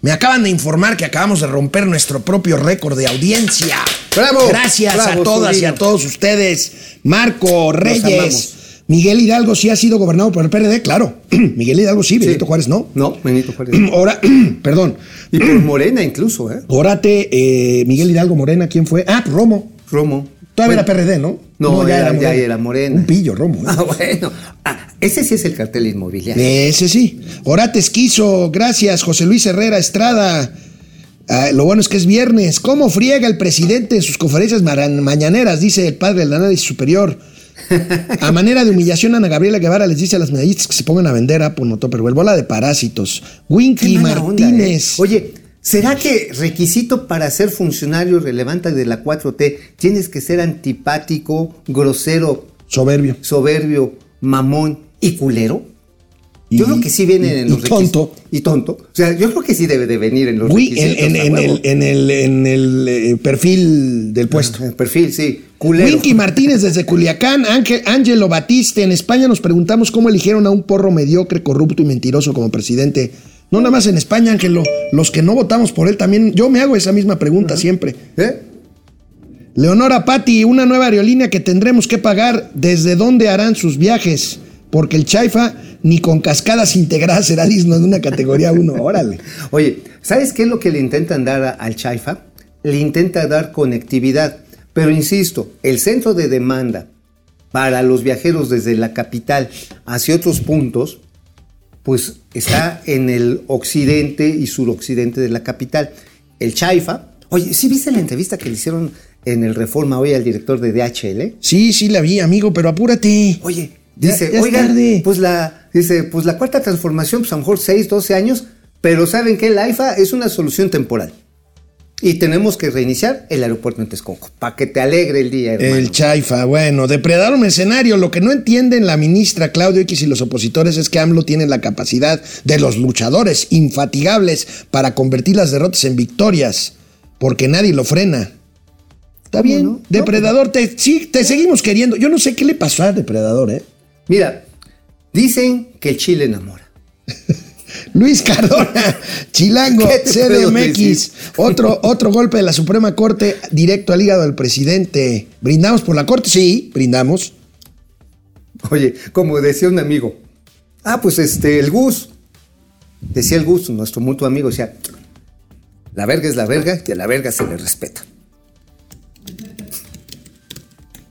Me acaban de informar que acabamos de romper nuestro propio récord de audiencia. Bravo, Gracias bravo, a todas y a todos ustedes. Marco. Reyes. Miguel Hidalgo sí ha sido gobernado por el PRD, claro. Miguel Hidalgo sí, Benito Juárez no. No, Benito Juárez. Ahora, perdón. Y por Morena incluso, ¿eh? Orate, eh, Miguel Hidalgo Morena, ¿quién fue? Ah, Romo. Romo. Todavía Bueno, era PRD, ¿no? No, ya, era, ya Morena. era Morena. Un pillo, Romo. ¿eh? Ah, bueno. Ah, ese sí es el cartel inmobiliario. Ese sí. Orate Esquizo, gracias. José Luis Herrera Estrada. Ah, lo bueno es que es viernes. ¿Cómo friega el presidente en sus conferencias mañaneras? Dice el padre del análisis superior. A manera de humillación, Ana Gabriela Guevara les dice a las medallistas que se pongan a vender a Ponotopper. Bola de parásitos. Winky onda, Martínez. ¿eh? Oye, ¿será que requisito para ser funcionario relevante de la 4T tienes que ser antipático, grosero, soberbio, soberbio, mamón y culero? Yo creo que sí vienen y- en los y tonto. Y tonto. O sea, yo creo que sí debe de venir en los Uy, en, el, en el- en el, eh, perfil del puesto. El perfil, sí. Culero. Winky Martínez desde Culiacán, Ángel, Ángelo Batiste. En España nos preguntamos cómo eligieron a un porro mediocre, corrupto y mentiroso como presidente. No nada más en España, Ángelo. Los que no votamos por él también. Yo me hago esa misma pregunta siempre. ¿Eh? Leonora Patti, una nueva aerolínea que tendremos que pagar. ¿Desde dónde harán sus viajes? Porque el Chaifa ni con cascadas integradas será digno de una categoría 1. Órale. Oye, ¿sabes qué es lo que le intentan dar a- al Chaifa? Le intenta dar conectividad. Pero insisto, el centro de demanda para los viajeros desde la capital hacia otros puntos, pues está en el occidente y suroccidente de la capital. El Chaifa, oye, ¿sí viste la entrevista que le hicieron en el Reforma hoy al director de DHL? Sí, sí la vi, amigo, pero apúrate. Oye, dice, ya oigan, tarde". pues la, dice, pues la cuarta transformación, pues a lo mejor 6, 12 años, pero ¿saben qué? La AIFA es una solución temporal. Y tenemos que reiniciar el aeropuerto en Texcoco, para que te alegre el día, hermano. El Chaifa, bueno, depredar un mercenario. Lo que no entienden la ministra Claudio X y los opositores es que AMLO tiene la capacidad de los luchadores infatigables para convertir las derrotas en victorias, porque nadie lo frena. Está bien, depredador, te, sí, te seguimos queriendo. Yo no sé qué le pasó al depredador, ¿eh? Mira, dicen que el chile enamora. Luis Cardona, Chilango, ¿Qué te puedo CDMX, otro, otro golpe de la Suprema Corte directo al hígado del presidente. ¿Brindamos por la Corte? Sí, brindamos. Oye, como decía un amigo, ah, pues este, el Gus, decía el Gus, nuestro mutuo amigo, decía, la verga es la verga y a la verga se le respeta.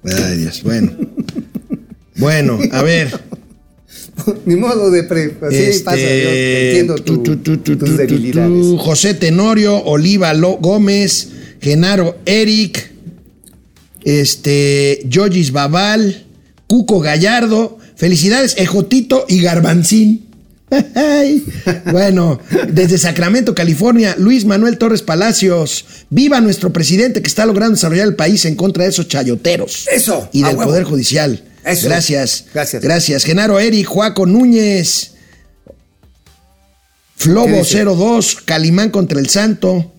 Ay, Dios, bueno. Bueno, a ver. Ni modo de pre, así Este, pasa, yo entiendo tu- tu, tu, tu, tus tu, debilidades. José Tenorio, Oliva Lo- Gómez, Genaro Eric, este, Yogis Babal, Cuco Gallardo. Felicidades, Ejotito y Garbanzín. Ay, bueno, desde Sacramento, California, Luis Manuel Torres Palacios. Viva nuestro presidente que está logrando desarrollar el país en contra de esos chayoteros. Eso, Y del. Poder Judicial. Eso. Gracias. Gracias. Gracias. Genaro Eric, Juaco Núñez. ¿Qué Flobo dice? 02, Calimán contra el Santo,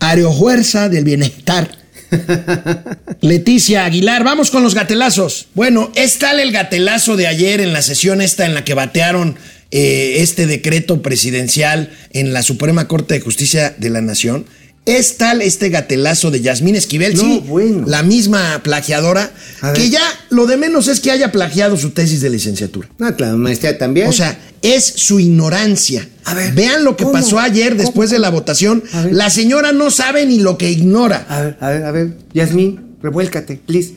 Aerofuerza del Bienestar. Leticia Aguilar, vamos con los gatelazos. Bueno, es tal el gatelazo de ayer en la sesión esta en la que batearon eh, este decreto presidencial en la Suprema Corte de Justicia de la Nación. Es tal este gatelazo de Yasmín Esquivel, No, sí, bueno. la misma plagiadora, que ya lo de menos es que haya plagiado su tesis de licenciatura. No, la maestría también. O sea, es su ignorancia. A ver, Vean lo que ¿cómo? pasó ayer después de la votación. La señora no sabe ni lo que ignora. a ver, a ver, a ver, Yasmín, revuélcate, please.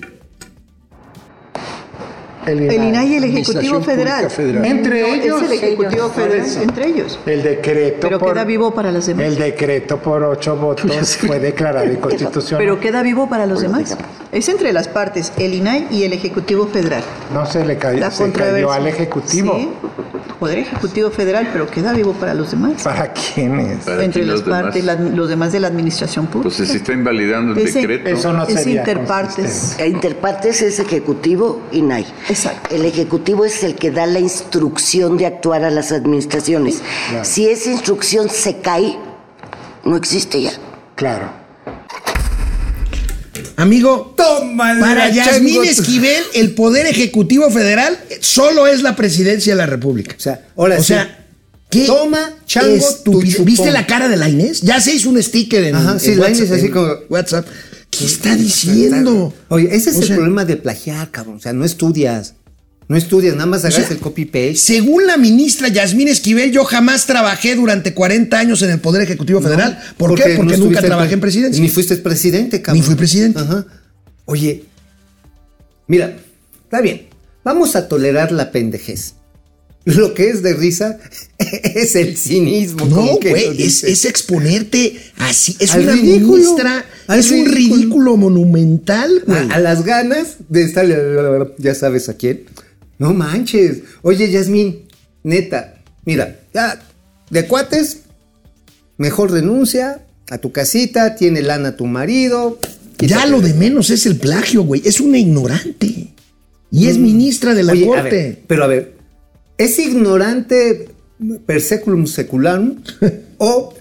El INAI y el Ejecutivo Federal. Federal. Entre No, ellos. Es el Ejecutivo ellos, Federal, entre ellos. El decreto Pero por, queda vivo para los demás. el decreto por ocho votos fue declarado inconstitucional. Pero queda vivo para los demás. Es entre las partes, el INAI y el Ejecutivo Federal. no se le cayó, La se cayó al ejecutivo. Sí, Poder Ejecutivo Federal, pero queda vivo para los demás. ¿Para quiénes? Para entre las los demás- partes, la- los demás de la administración pública. Pues se está invalidando el Ese- decreto. Eso no es sería interpartes. Interpartes es Ejecutivo y NAI. Exacto. El Ejecutivo es el que da la instrucción de actuar a las administraciones. Si esa instrucción se cae, no existe ya. Claro. Amigo, Toma para Yasmín Esquivel, el Poder Ejecutivo Federal solo es la presidencia de la República. O sea, ahora O sí. sea, ¿qué Toma, chango, tu. ¿Viste la cara de la Inés? Ya se hizo un sticker en, Ajá, sí, en la WhatsApp, Inés así en como- WhatsApp. ¿Qué está diciendo? Oye, ese es O el sea- problema de plagiar, cabrón. O sea, no estudias. No estudias, nada más O hagas sea, el copy-paste. Según la ministra Yasmín Esquivel, yo jamás trabajé durante 40 años en el Poder Ejecutivo Federal. ¿Por qué? no Porque nunca trabajé en pre- presidencia. Ni fuiste presidente, cabrón. Ni fui presidente. Ajá. Oye, mira, está bien. Vamos a tolerar la pendejez. Lo que es de risa es el cinismo. No, güey, es, exponerte así. Es Al una ridículo. ministra, Al es un ridículo. monumental, güey. a, a las ganas de estarle, ya sabes a quién. No manches. Oye, Yasmín, neta, mira, ya, de cuates, mejor renuncia a tu casita, tiene lana tu marido. Ya lo de menos es el plagio, güey. Es una ignorante. Y es ministra de la Mm. A corte. ver, pero a ver, ¿es ignorante per seculum secularum o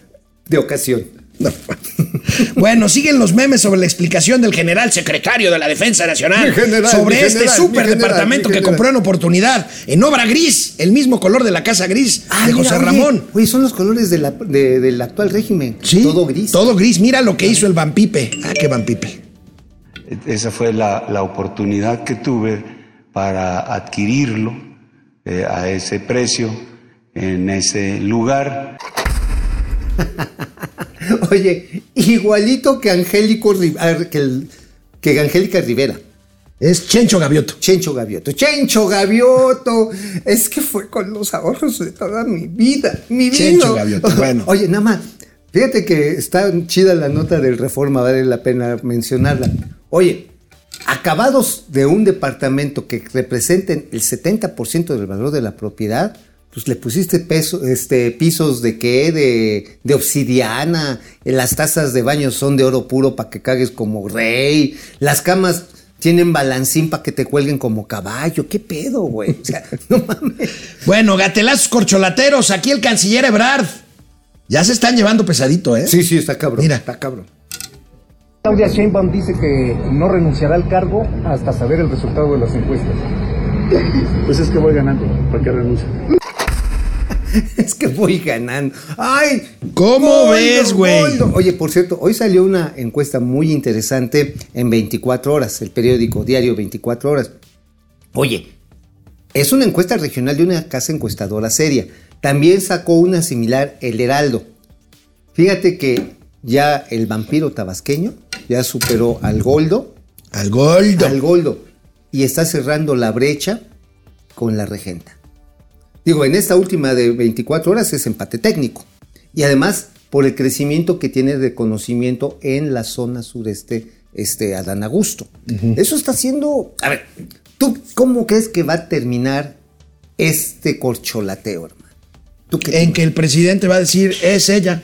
de ocasión? Bueno, siguen los memes sobre la explicación del general secretario de la Defensa Nacional general, sobre este super general, departamento que compró en oportunidad en obra gris, el mismo color de la casa gris Ah, de mira, José oye, Ramón. Oye, son los colores de la- de- del actual régimen. Sí, Todo gris. Todo gris. Mira lo que hizo el Vampipe. Ah, qué Vampipe. Esa fue la, la oportunidad que tuve para adquirirlo eh, a ese precio, en ese lugar. Oye, igualito que Angélico Ri- que, el- que Angélica Rivera. Es Chencho Gavioto. Chencho Gavioto. Chencho Gavioto. Es que fue con los ahorros de toda mi vida. Mi vida. Chencho Gavioto, bueno. Oye, nada más. Fíjate que está chida la nota del Reforma, vale la pena mencionarla. Oye, acabados de un departamento que representen el 70% del valor de la propiedad, pues le pusiste peso, este, pisos de qué, de, de obsidiana, eh, las tazas de baño son de oro puro para que cagues como rey, las camas tienen balancín para que te cuelguen como caballo, qué pedo, güey. O sea, no mames. Bueno, gatelazos corcholateros. Aquí el canciller Ebrard. Ya se están llevando pesadito, ¿eh? Sí, sí, está cabrón. Mira. Está cabrón. Claudia Sheinbaum dice que no renunciará al cargo hasta saber el resultado de las encuestas. Pues es que voy ganando, ¿para qué renuncio? Es que voy ganando. ¡Ay! ¿Cómo ves, güey? Oye, por cierto, hoy salió una encuesta muy interesante en 24 horas, el periódico diario 24 horas. Oye, es una encuesta regional de una casa encuestadora seria. También sacó una similar El Heraldo. Fíjate que ya el vampiro tabasqueño ya superó al Goldo. Al Goldo. Al Goldo. Y está cerrando la brecha con la regenta. Digo, en esta última de 24 horas es empate técnico. Y además, por el crecimiento que tiene de conocimiento en la zona sureste, este, Adán Augusto. Eso está haciendo. A ver, ¿tú cómo crees que va a terminar este corcholateo, hermano? ¿Tú qué En que el presidente va a decir, es ella.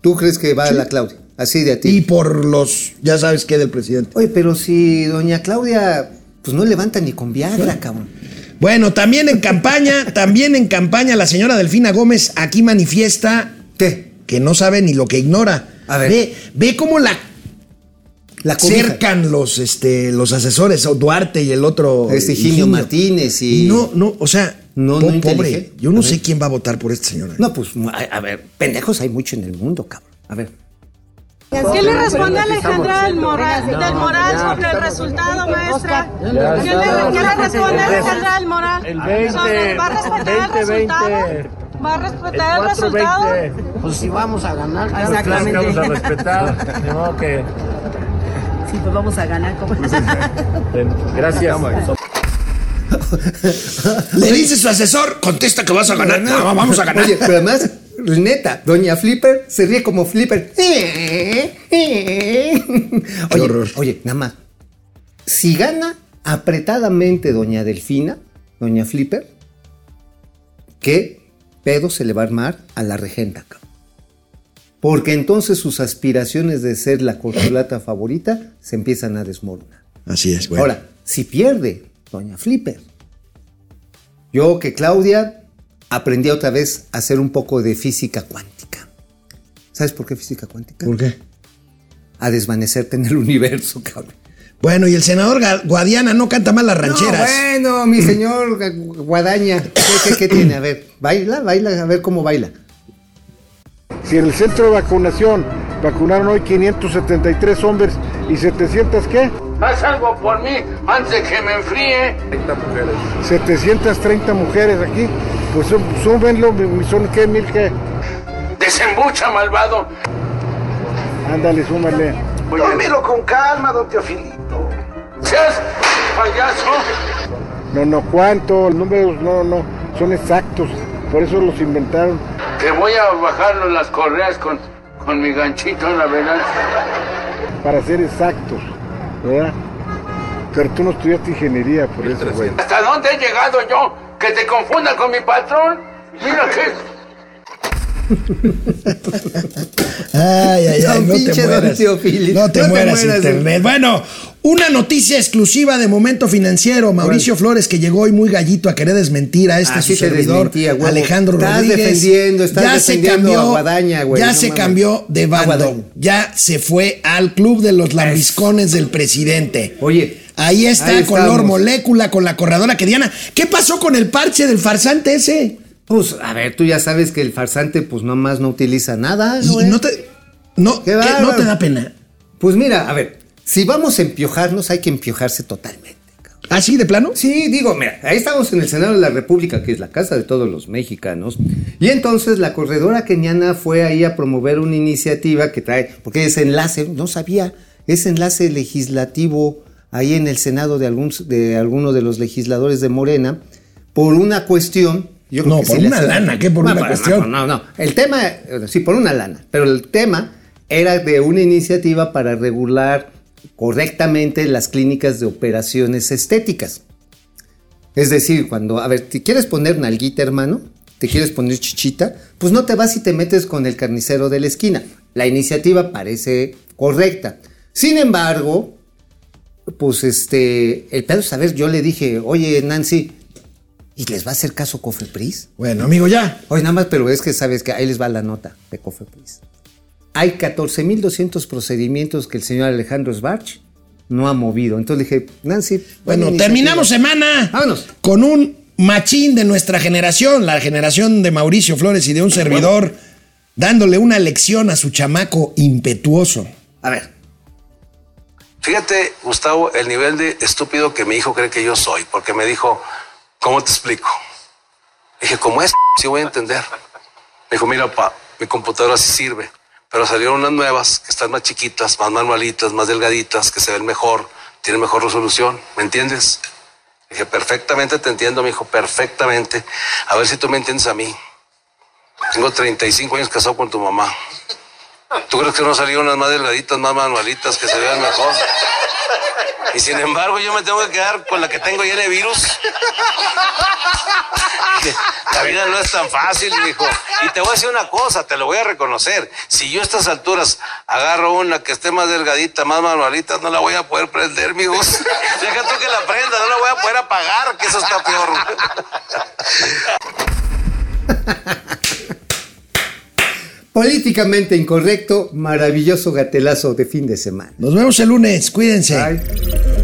¿Tú crees que va a la Claudia? Así de a ti. Y por los, ya sabes qué del presidente. Oye, pero si doña Claudia, pues no levanta ni con Viagra, cabrón. Bueno, también en campaña, también en campaña, la señora Delfina Gómez aquí manifiesta ¿Qué? que no sabe ni lo que ignora. A ver. Ve, ve cómo la, La cercan los, este, los asesores, Duarte y el otro. Este Higinio Martínez y- no, no, o sea, No, po- no pobre. Yo no sé quién va a votar por esta señora. No, pues, a, a ver, pendejos hay mucho en el mundo, cabrón. A ver. ¿Qué le responde Alejandra del Moral, del Moral sobre el resultado, maestra? ¿Qué le, qué le responde Alejandra del Moral? El 20, Sobre- ¿Va a respetar el 20, resultado? ¿Va a respetar el resultado? Pues si vamos a ganar, exactamente. vamos a respetar. De modo que. Sí, pues vamos a ganar. como- Gracias. Le dice su asesor, contesta que vas a ganar. No, vamos a ganar. Oye, pero además, neta, doña Flipper se ríe como Flipper. Oye, oye, nada más. Si gana apretadamente doña Delfina, doña Flipper, ¿qué pedo se le va a armar a la regenta? Porque entonces sus aspiraciones de ser la corcholata favorita se empiezan a desmoronar. Así es, bueno. Ahora, si pierde doña Flipper, yo que Claudia aprendí otra vez a hacer un poco de física cuántica. ¿Sabes por qué física cuántica? ¿Por qué? A desvanecerte en el universo, cabrón. Bueno, y el senador Guadiana no canta mal las rancheras. No, bueno, mi señor Gu- Guadaña, ¿qué, qué- qué tiene? A ver, baila, baila, a ver cómo baila. Si en el centro de vacunación Vacunaron hoy 573 hombres y 700 qué? Haz algo por mí antes de que me enfríe. 730 mujeres aquí. Pues sú- súbenlo, son qué, mil qué. Desembucha, malvado. Ándale, súmale. Tómelo con calma, don Teofilito. Seas payaso. No, no, ¿cuánto? Los números no, no, son exactos. Por eso los inventaron. Te voy a bajar las correas con, con mi ganchito en la verdad. Para ser exactos, ¿verdad? Pero tú no estudiaste ingeniería, por eso, güey. ¿Hasta dónde he llegado yo? ¿Que te confunda con mi patrón? Mira que... Ay, ay, ay, no pinche te mueras. Teofili. No te No te mueras, internet. Bueno, una noticia exclusiva de Momento Financiero. Mauricio Flores, que llegó hoy muy gallito a querer desmentir a este Así su te servidor. Alejandro Estás Rodríguez. defendiendo, estás ya se defendiendo cambió, a Guadaña, güey, ya no se mames. cambió de bando. Ya se fue al club de los lambiscones del presidente. Oye, Ahí está, ahí color estamos. molécula, con la corredora que Diana. ¿Qué pasó con el parche del farsante ese? Pues, a ver, tú ya sabes que el farsante, pues nomás no utiliza nada, güey. no te, no, Qué ¿qué? ¿no bárbaro. te da pena? Pues mira, a ver, si vamos a empiojarnos, hay que empiojarse totalmente. ¿Así de plano? Sí, digo, mira, ahí estamos en el Senado de la República, que es la casa de todos los mexicanos. Y entonces la corredora keniana fue ahí a promover una iniciativa que trae, porque es enlace, no sabía, es enlace legislativo ahí en el Senado de, algún, de alguno de los legisladores de Morena, por una cuestión. Yo creo No, que por sí una lana, ¿qué? Por No, una no, cuestión. No, no, el tema, sí, por una lana, pero el tema era de una iniciativa para regular correctamente las clínicas de operaciones estéticas. Es decir, cuando, a ver, ¿te quieres poner nalguita, hermano? ¿Te quieres poner chichita? Pues no te vas y te metes con el carnicero de la esquina. La iniciativa parece correcta. Sin embargo, pues este, el pedo es, a ver, yo le dije, oye, Nancy, ¿y les va a hacer caso Cofepris? Bueno, amigo, ya. Oye, nada más, pero es que sabes que ahí les va la nota de Cofepris. Hay 14.200 procedimientos que el señor Alejandro Sbarch no ha movido. Entonces le dije, Nancy, Bueno, terminamos semana Vámonos. con un machín de nuestra generación, la generación de Mauricio Flores y de un servidor, dándole una lección a su chamaco impetuoso. A ver. Fíjate, Gustavo, el nivel de estúpido que mi hijo cree que yo soy, porque me dijo, ¿cómo te explico? Dije, ¿cómo es? Sí voy a entender. Me dijo, mira, pa, mi computadora sí sirve, pero salieron unas nuevas que están más chiquitas, más manualitas, más delgaditas, que se ven mejor, tienen mejor resolución, ¿me entiendes? Dije, perfectamente te entiendo, mi hijo, perfectamente. A ver si tú me entiendes a mí. Tengo 35 años casado con tu mamá. ¿Tú crees que no salieron unas más delgaditas, más manualitas, que se vean mejor? Y sin embargo, yo me tengo que quedar con la que tengo llena de virus. La vida no es tan fácil, mijo. Y te voy a decir una cosa, te lo voy a reconocer. Si yo a estas alturas agarro una que esté más delgadita, más manualita, no la voy a poder prender, amigos. Deja tú que la prenda, no la voy a poder apagar, que eso está peor. Políticamente incorrecto, maravilloso gatelazo de fin de semana. Nos vemos el lunes, cuídense. Bye.